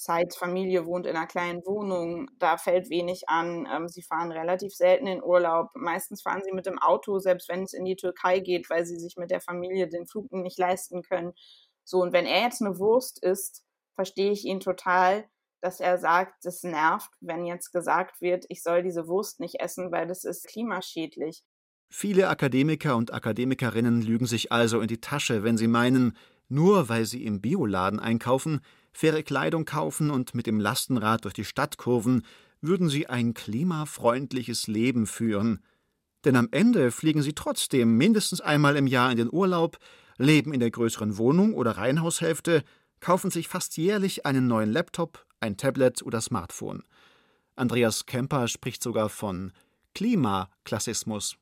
Seids Familie wohnt in einer kleinen Wohnung, da fällt wenig an. Ähm, sie fahren relativ selten in Urlaub. Meistens fahren sie mit dem Auto, selbst wenn es in die Türkei geht, weil sie sich mit der Familie den Flug nicht leisten können. So, und wenn er jetzt eine Wurst isst, verstehe ich ihn total, dass er sagt, es nervt, wenn jetzt gesagt wird, ich soll diese Wurst nicht essen, weil das ist klimaschädlich. Viele Akademiker und Akademikerinnen lügen sich also in die Tasche, wenn sie meinen, nur weil sie im Bioladen einkaufen, faire Kleidung kaufen und mit dem Lastenrad durch die Stadt kurven, würden sie ein klimafreundliches Leben führen. Denn am Ende fliegen sie trotzdem mindestens einmal im Jahr in den Urlaub, leben in der größeren Wohnung oder Reihenhaushälfte, kaufen sich fast jährlich einen neuen Laptop, ein Tablet oder Smartphone. Andreas Kemper spricht sogar von Klimaklassismus.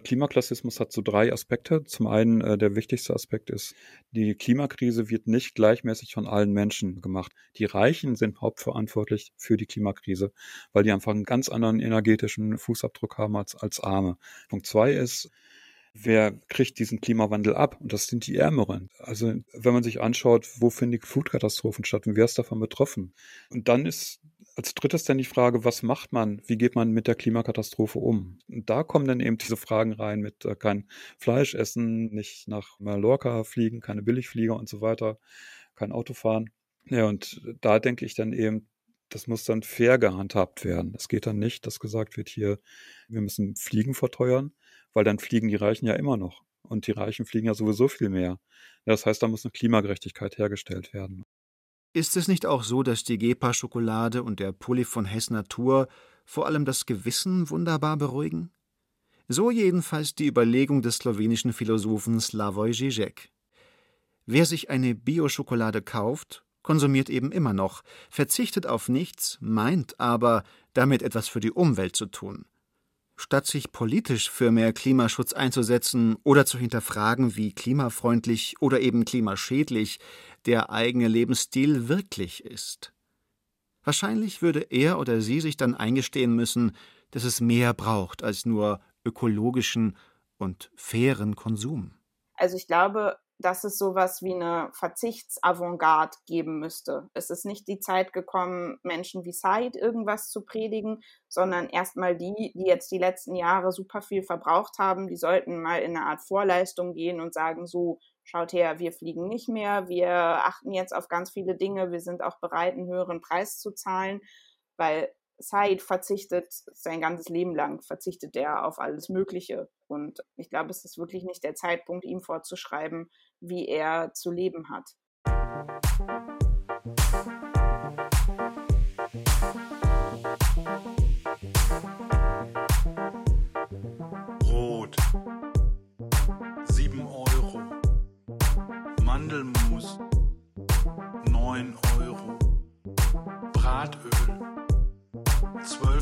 Klimaklassismus hat so drei Aspekte. Zum einen, äh, der wichtigste Aspekt ist, die Klimakrise wird nicht gleichmäßig von allen Menschen gemacht. Die Reichen sind hauptverantwortlich für die Klimakrise, weil die einfach einen ganz anderen energetischen Fußabdruck haben als, als Arme. Punkt zwei ist, wer kriegt diesen Klimawandel ab? Und das sind die Ärmeren. Also wenn man sich anschaut, wo finden die Flutkatastrophen statt und wer ist davon betroffen? Und dann ist als drittes dann die Frage, was macht man? Wie geht man mit der Klimakatastrophe um? Und da kommen dann eben diese Fragen rein mit äh, kein Fleisch essen, nicht nach Mallorca fliegen, keine Billigflieger und so weiter, kein Auto fahren. Ja, und da denke ich dann eben, das muss dann fair gehandhabt werden. Es geht dann nicht, dass gesagt wird, hier, wir müssen Fliegen verteuern, weil dann fliegen die Reichen ja immer noch. Und die Reichen fliegen ja sowieso viel mehr. Das heißt, da muss eine Klimagerechtigkeit hergestellt werden. Ist es nicht auch so, dass die Gepa-Schokolade und der Pulli von Hess Natur vor allem das Gewissen wunderbar beruhigen? So jedenfalls die Überlegung des slowenischen Philosophen Slavoj Žižek. Wer sich eine Bio-Schokolade kauft, konsumiert eben immer noch, verzichtet auf nichts, meint aber, damit etwas für die Umwelt zu tun. Statt sich politisch für mehr Klimaschutz einzusetzen oder zu hinterfragen, wie klimafreundlich oder eben klimaschädlich der eigene Lebensstil wirklich ist. Wahrscheinlich würde er oder sie sich dann eingestehen müssen, dass es mehr braucht als nur ökologischen und fairen Konsum. Also ich glaube, dass es sowas wie eine Verzichtsavantgarde geben müsste. Es ist nicht die Zeit gekommen, Menschen wie Said irgendwas zu predigen, sondern erstmal die, die jetzt die letzten Jahre super viel verbraucht haben, die sollten mal in eine Art Vorleistung gehen und sagen, so, schaut her, wir fliegen nicht mehr, wir achten jetzt auf ganz viele Dinge, wir sind auch bereit, einen höheren Preis zu zahlen. weil Said verzichtet sein ganzes Leben lang, verzichtet er auf alles Mögliche. Und ich glaube, es ist wirklich nicht der Zeitpunkt, ihm vorzuschreiben, wie er zu leben hat.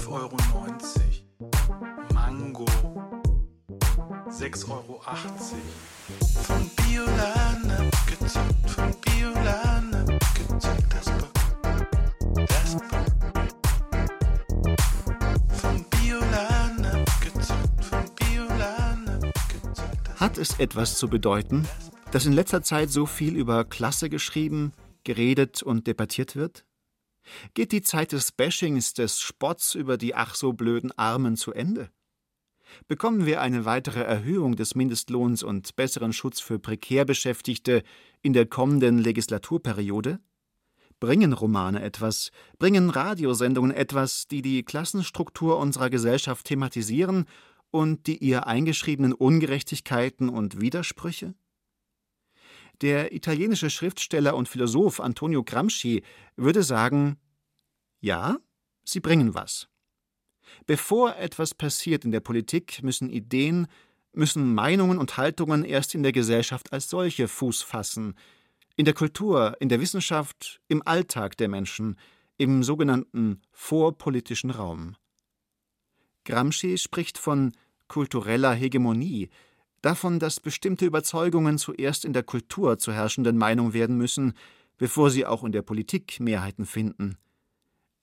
12,90 Euro. Mango 6,80 Euro. Von Bioladen abgezockt, von Bioladen abgezockt, das Bock, das Bock. Hat es etwas zu bedeuten, dass in letzter Zeit so viel über Klasse geschrieben, geredet und debattiert wird? Geht die Zeit des Bashings, des Spotts über die ach so blöden Armen zu Ende? Bekommen wir eine weitere Erhöhung des Mindestlohns und besseren Schutz für prekär Beschäftigte in der kommenden Legislaturperiode? Bringen Romane etwas, bringen Radiosendungen etwas, die die Klassenstruktur unserer Gesellschaft thematisieren und die ihr eingeschriebenen Ungerechtigkeiten und Widersprüche? Der italienische Schriftsteller und Philosoph Antonio Gramsci würde sagen, ja, sie bringen was. Bevor etwas passiert in der Politik, müssen Ideen, müssen Meinungen und Haltungen erst in der Gesellschaft als solche Fuß fassen, in der Kultur, in der Wissenschaft, im Alltag der Menschen, im sogenannten vorpolitischen Raum. Gramsci spricht von kultureller Hegemonie, davon, dass bestimmte Überzeugungen zuerst in der Kultur zur herrschenden Meinung werden müssen, bevor sie auch in der Politik Mehrheiten finden.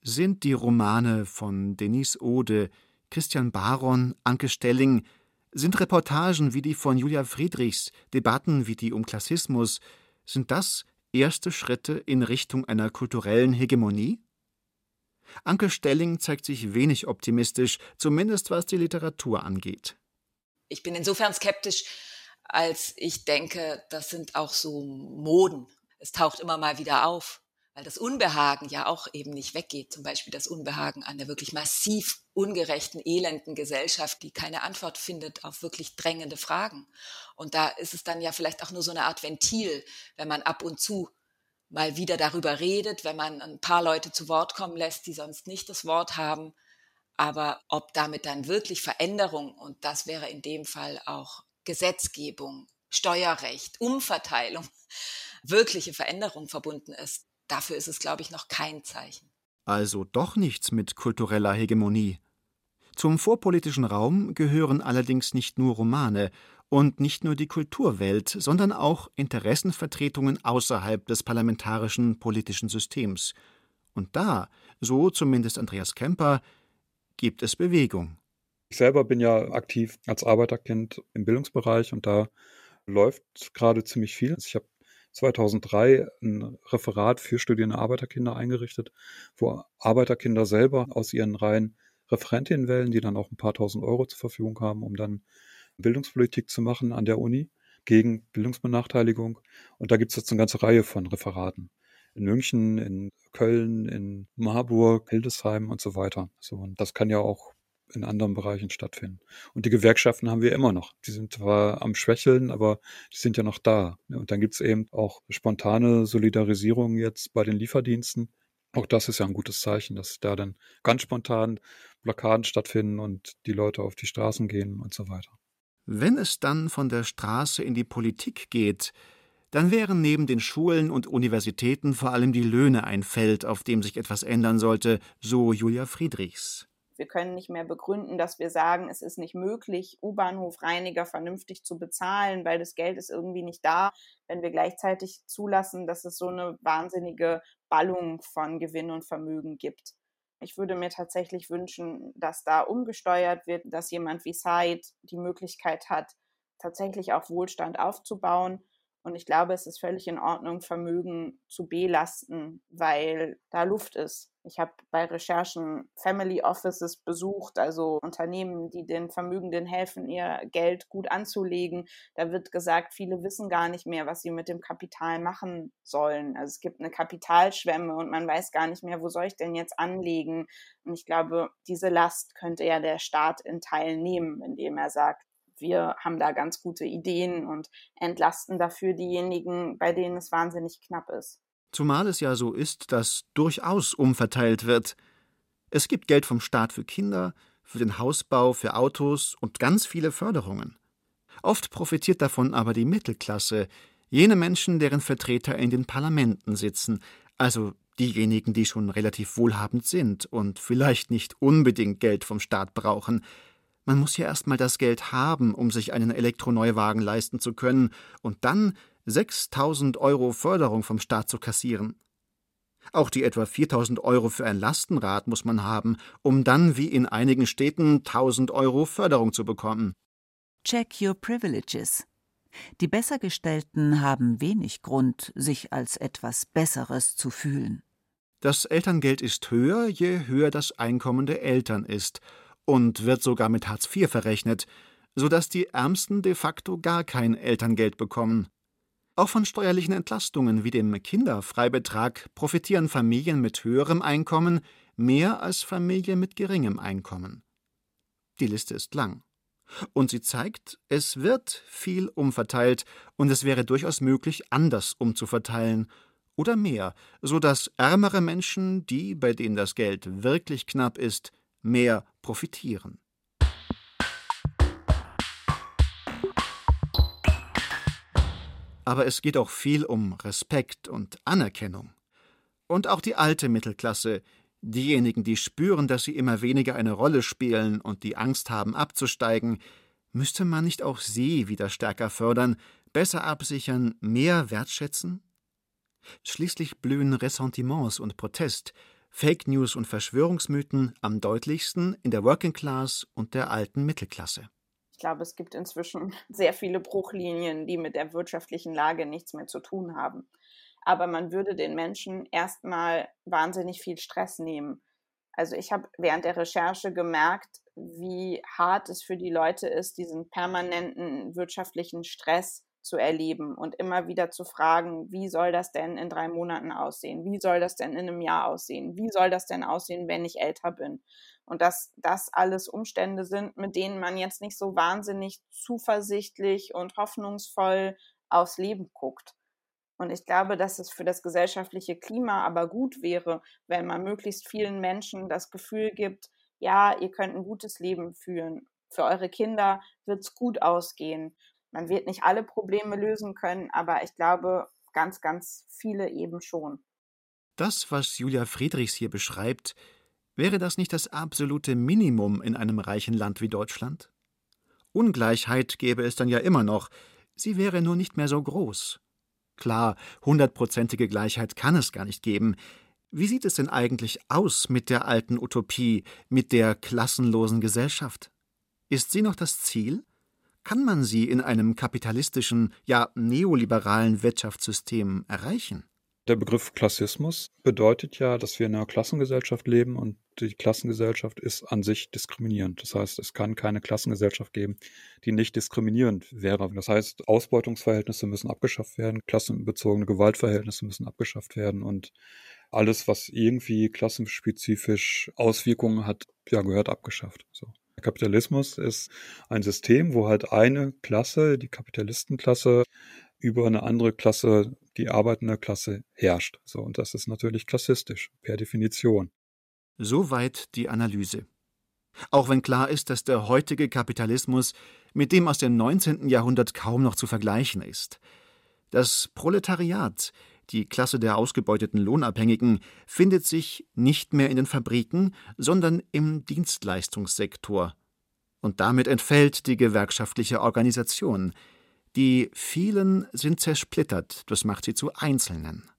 Sind die Romane von Denise Ode, Christian Baron, Anke Stelling, sind Reportagen wie die von Julia Friedrichs, Debatten wie die um Klassismus, sind das erste Schritte in Richtung einer kulturellen Hegemonie? Anke Stelling zeigt sich wenig optimistisch, zumindest was die Literatur angeht ich bin insofern skeptisch, als ich denke, das sind auch so Moden. Es taucht immer mal wieder auf, weil das Unbehagen ja auch eben nicht weggeht. Zum Beispiel das Unbehagen an der wirklich massiv ungerechten, elenden Gesellschaft, die keine Antwort findet auf wirklich drängende Fragen. Und da ist es dann ja vielleicht auch nur so eine Art Ventil, wenn man ab und zu mal wieder darüber redet, wenn man ein paar Leute zu Wort kommen lässt, die sonst nicht das Wort haben aber ob damit dann wirklich Veränderung, und das wäre in dem Fall auch Gesetzgebung, Steuerrecht, Umverteilung, wirkliche Veränderung verbunden ist, dafür ist es, glaube ich, noch kein Zeichen. Also doch nichts mit kultureller Hegemonie. Zum vorpolitischen Raum gehören allerdings nicht nur Romane und nicht nur die Kulturwelt, sondern auch Interessenvertretungen außerhalb des parlamentarischen politischen Systems. Und da, so zumindest Andreas Kemper, gibt es Bewegung. Ich selber bin ja aktiv als Arbeiterkind im Bildungsbereich und da läuft gerade ziemlich viel. Also ich habe 2003 ein Referat für studierende Arbeiterkinder eingerichtet, wo Arbeiterkinder selber aus ihren Reihen Referentinnen wählen, die dann auch ein paar tausend Euro zur Verfügung haben, um dann Bildungspolitik zu machen an der Uni gegen Bildungsbenachteiligung. Und da gibt es jetzt eine ganze Reihe von Referaten in München, in Köln, in Marburg, Hildesheim und so weiter. So, und das kann ja auch in anderen Bereichen stattfinden. Und die Gewerkschaften haben wir immer noch. Die sind zwar am Schwächeln, aber die sind ja noch da. Und dann gibt es eben auch spontane Solidarisierung jetzt bei den Lieferdiensten. Auch das ist ja ein gutes Zeichen, dass da dann ganz spontan Blockaden stattfinden und die Leute auf die Straßen gehen und so weiter. Wenn es dann von der Straße in die Politik geht, dann wären neben den Schulen und Universitäten vor allem die Löhne ein Feld, auf dem sich etwas ändern sollte, so Julia Friedrichs. Wir können nicht mehr begründen, dass wir sagen, es ist nicht möglich, U-Bahnhofreiniger vernünftig zu bezahlen, weil das Geld ist irgendwie nicht da, wenn wir gleichzeitig zulassen, dass es so eine wahnsinnige Ballung von Gewinn und Vermögen gibt. Ich würde mir tatsächlich wünschen, dass da umgesteuert wird, dass jemand wie Said die Möglichkeit hat, tatsächlich auch Wohlstand aufzubauen Und ich glaube, es ist völlig in Ordnung, Vermögen zu belasten, weil da Luft ist. Ich habe bei Recherchen Family Offices besucht, also Unternehmen, die den Vermögenden helfen, ihr Geld gut anzulegen. Da wird gesagt, viele wissen gar nicht mehr, was sie mit dem Kapital machen sollen. Also es gibt eine Kapitalschwemme und man weiß gar nicht mehr, wo soll ich denn jetzt anlegen. Und ich glaube, diese Last könnte ja der Staat in Teilen nehmen, indem er sagt, wir haben da ganz gute Ideen und entlasten dafür diejenigen, bei denen es wahnsinnig knapp ist. Zumal es ja so ist, dass durchaus umverteilt wird. Es gibt Geld vom Staat für Kinder, für den Hausbau, für Autos und ganz viele Förderungen. Oft profitiert davon aber die Mittelklasse, jene Menschen, deren Vertreter in den Parlamenten sitzen, also diejenigen, die schon relativ wohlhabend sind und vielleicht nicht unbedingt Geld vom Staat brauchen, man muss ja erst mal das Geld haben, um sich einen Elektroneuwagen leisten zu können und dann 6000 Euro Förderung vom Staat zu kassieren. Auch die etwa 4000 Euro für ein Lastenrad muss man haben, um dann wie in einigen Städten 1000 Euro Förderung zu bekommen. Check your privileges. Die Bessergestellten haben wenig Grund, sich als etwas Besseres zu fühlen. Das Elterngeld ist höher, je höher das Einkommen der Eltern ist und wird sogar mit Hartz IV verrechnet, sodass die Ärmsten de facto gar kein Elterngeld bekommen. Auch von steuerlichen Entlastungen wie dem Kinderfreibetrag profitieren Familien mit höherem Einkommen mehr als Familien mit geringem Einkommen. Die Liste ist lang. Und sie zeigt, es wird viel umverteilt und es wäre durchaus möglich, anders umzuverteilen oder mehr, so dass ärmere Menschen, die, bei denen das Geld wirklich knapp ist, mehr profitieren. Aber es geht auch viel um Respekt und Anerkennung. Und auch die alte Mittelklasse, diejenigen, die spüren, dass sie immer weniger eine Rolle spielen und die Angst haben abzusteigen, müsste man nicht auch sie wieder stärker fördern, besser absichern, mehr wertschätzen? Schließlich blühen Ressentiments und Protest, Fake News und Verschwörungsmythen am deutlichsten in der Working Class und der alten Mittelklasse. Ich glaube, es gibt inzwischen sehr viele Bruchlinien, die mit der wirtschaftlichen Lage nichts mehr zu tun haben. Aber man würde den Menschen erstmal wahnsinnig viel Stress nehmen. Also ich habe während der Recherche gemerkt, wie hart es für die Leute ist, diesen permanenten wirtschaftlichen Stress zu erleben und immer wieder zu fragen, wie soll das denn in drei Monaten aussehen? Wie soll das denn in einem Jahr aussehen? Wie soll das denn aussehen, wenn ich älter bin? Und dass das alles Umstände sind, mit denen man jetzt nicht so wahnsinnig zuversichtlich und hoffnungsvoll aufs Leben guckt. Und ich glaube, dass es für das gesellschaftliche Klima aber gut wäre, wenn man möglichst vielen Menschen das Gefühl gibt, ja, ihr könnt ein gutes Leben führen. Für eure Kinder wird es gut ausgehen. Man wird nicht alle Probleme lösen können, aber ich glaube, ganz, ganz viele eben schon. Das, was Julia Friedrichs hier beschreibt, wäre das nicht das absolute Minimum in einem reichen Land wie Deutschland? Ungleichheit gäbe es dann ja immer noch, sie wäre nur nicht mehr so groß. Klar, hundertprozentige Gleichheit kann es gar nicht geben. Wie sieht es denn eigentlich aus mit der alten Utopie, mit der klassenlosen Gesellschaft? Ist sie noch das Ziel? Kann man sie in einem kapitalistischen, ja neoliberalen Wirtschaftssystem erreichen? Der Begriff Klassismus bedeutet ja, dass wir in einer Klassengesellschaft leben und die Klassengesellschaft ist an sich diskriminierend. Das heißt, es kann keine Klassengesellschaft geben, die nicht diskriminierend wäre. Das heißt, Ausbeutungsverhältnisse müssen abgeschafft werden, klassenbezogene Gewaltverhältnisse müssen abgeschafft werden und alles, was irgendwie klassenspezifisch Auswirkungen hat, ja, gehört abgeschafft. So. Kapitalismus ist ein System, wo halt eine Klasse, die Kapitalistenklasse, über eine andere Klasse, die arbeitende Klasse, herrscht. So, und das ist natürlich klassistisch, per Definition. Soweit die Analyse. Auch wenn klar ist, dass der heutige Kapitalismus mit dem aus dem 19. Jahrhundert kaum noch zu vergleichen ist. Das Proletariat, die Klasse der ausgebeuteten Lohnabhängigen findet sich nicht mehr in den Fabriken, sondern im Dienstleistungssektor. Und damit entfällt die gewerkschaftliche Organisation. Die vielen sind zersplittert, das macht sie zu Einzelnen.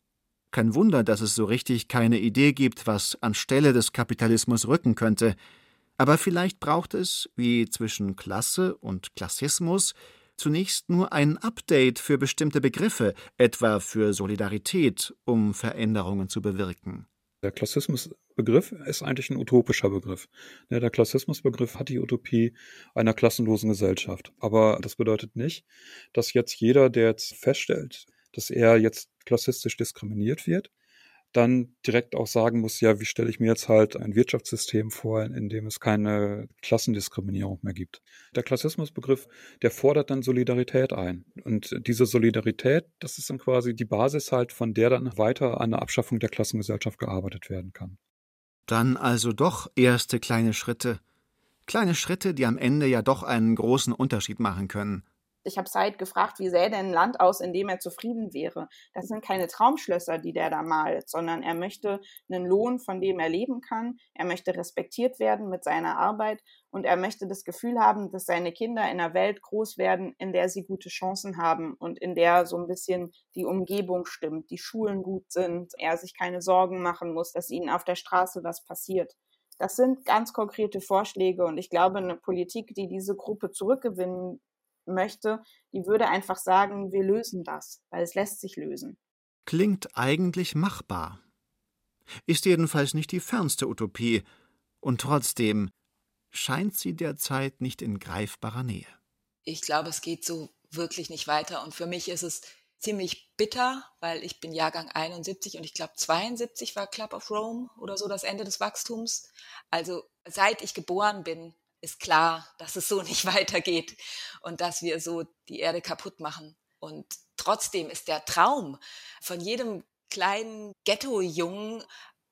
Kein Wunder, dass es so richtig keine Idee gibt, was anstelle des Kapitalismus rücken könnte. Aber vielleicht braucht es, wie zwischen Klasse und Klassismus, zunächst nur ein Update für bestimmte Begriffe, etwa für Solidarität, um Veränderungen zu bewirken. Der Klassismusbegriff ist eigentlich ein utopischer Begriff. Der Klassismusbegriff hat die Utopie einer klassenlosen Gesellschaft. Aber das bedeutet nicht, dass jetzt jeder, der jetzt feststellt, dass er jetzt klassistisch diskriminiert wird, dann direkt auch sagen muss, ja, wie stelle ich mir jetzt halt ein Wirtschaftssystem vor, in dem es keine Klassendiskriminierung mehr gibt. Der Klassismusbegriff, der fordert dann Solidarität ein. Und diese Solidarität, das ist dann quasi die Basis halt, von der dann weiter an der Abschaffung der Klassengesellschaft gearbeitet werden kann. Dann also doch erste kleine Schritte. Kleine Schritte, die am Ende ja doch einen großen Unterschied machen können. Ich habe Said gefragt, wie sähe denn ein Land aus, in dem er zufrieden wäre. Das sind keine Traumschlösser, die der da malt, sondern er möchte einen Lohn, von dem er leben kann. Er möchte respektiert werden mit seiner Arbeit und er möchte das Gefühl haben, dass seine Kinder in einer Welt groß werden, in der sie gute Chancen haben und in der so ein bisschen die Umgebung stimmt, die Schulen gut sind, er sich keine Sorgen machen muss, dass ihnen auf der Straße was passiert. Das sind ganz konkrete Vorschläge und ich glaube, eine Politik, die diese Gruppe zurückgewinnen möchte, die würde einfach sagen, wir lösen das, weil es lässt sich lösen. Klingt eigentlich machbar. Ist jedenfalls nicht die fernste Utopie, und trotzdem scheint sie derzeit nicht in greifbarer Nähe. Ich glaube, es geht so wirklich nicht weiter. Und für mich ist es ziemlich bitter, weil ich bin Jahrgang 71 und ich glaube 72 war Club of Rome oder so das Ende des Wachstums. Also seit ich geboren bin, ist klar, dass es so nicht weitergeht und dass wir so die Erde kaputt machen. Und trotzdem ist der Traum von jedem kleinen Ghetto-Jungen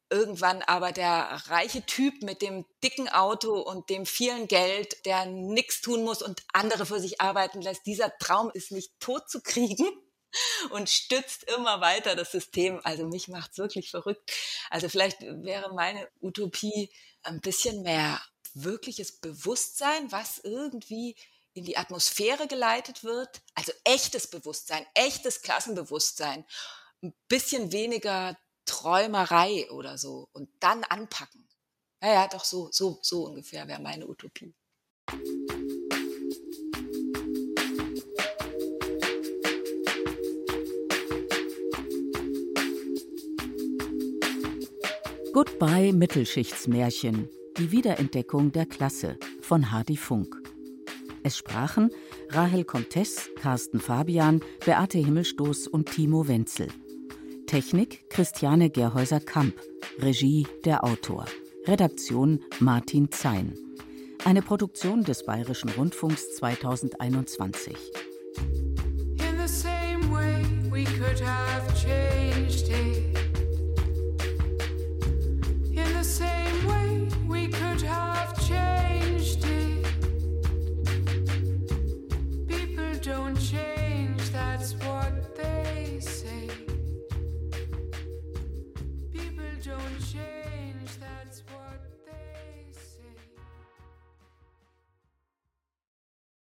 irgendwann aber der reiche Typ mit dem dicken Auto und dem vielen Geld, der nichts tun muss und andere für sich arbeiten lässt. Dieser Traum ist nicht tot zu kriegen und stützt immer weiter das System. Also mich macht's wirklich verrückt. Also vielleicht wäre meine Utopie ein bisschen mehr wirkliches Bewusstsein, was irgendwie in die Atmosphäre geleitet wird. Also echtes Bewusstsein, echtes Klassenbewusstsein. Ein bisschen weniger Träumerei oder so und dann anpacken. Ja, ja, doch so, so, so ungefähr wäre meine Utopie. Goodbye Mittelschichtsmärchen die Wiederentdeckung der Klasse von Hardy Funk. Es sprachen Rahel Comtes, Carsten Fabian, Beate Himmelstoß und Timo Wenzel. Technik Christiane Gerhäuser-Kamp. Regie der Autor. Redaktion Martin Zein. Eine Produktion des Bayerischen Rundfunks 2021.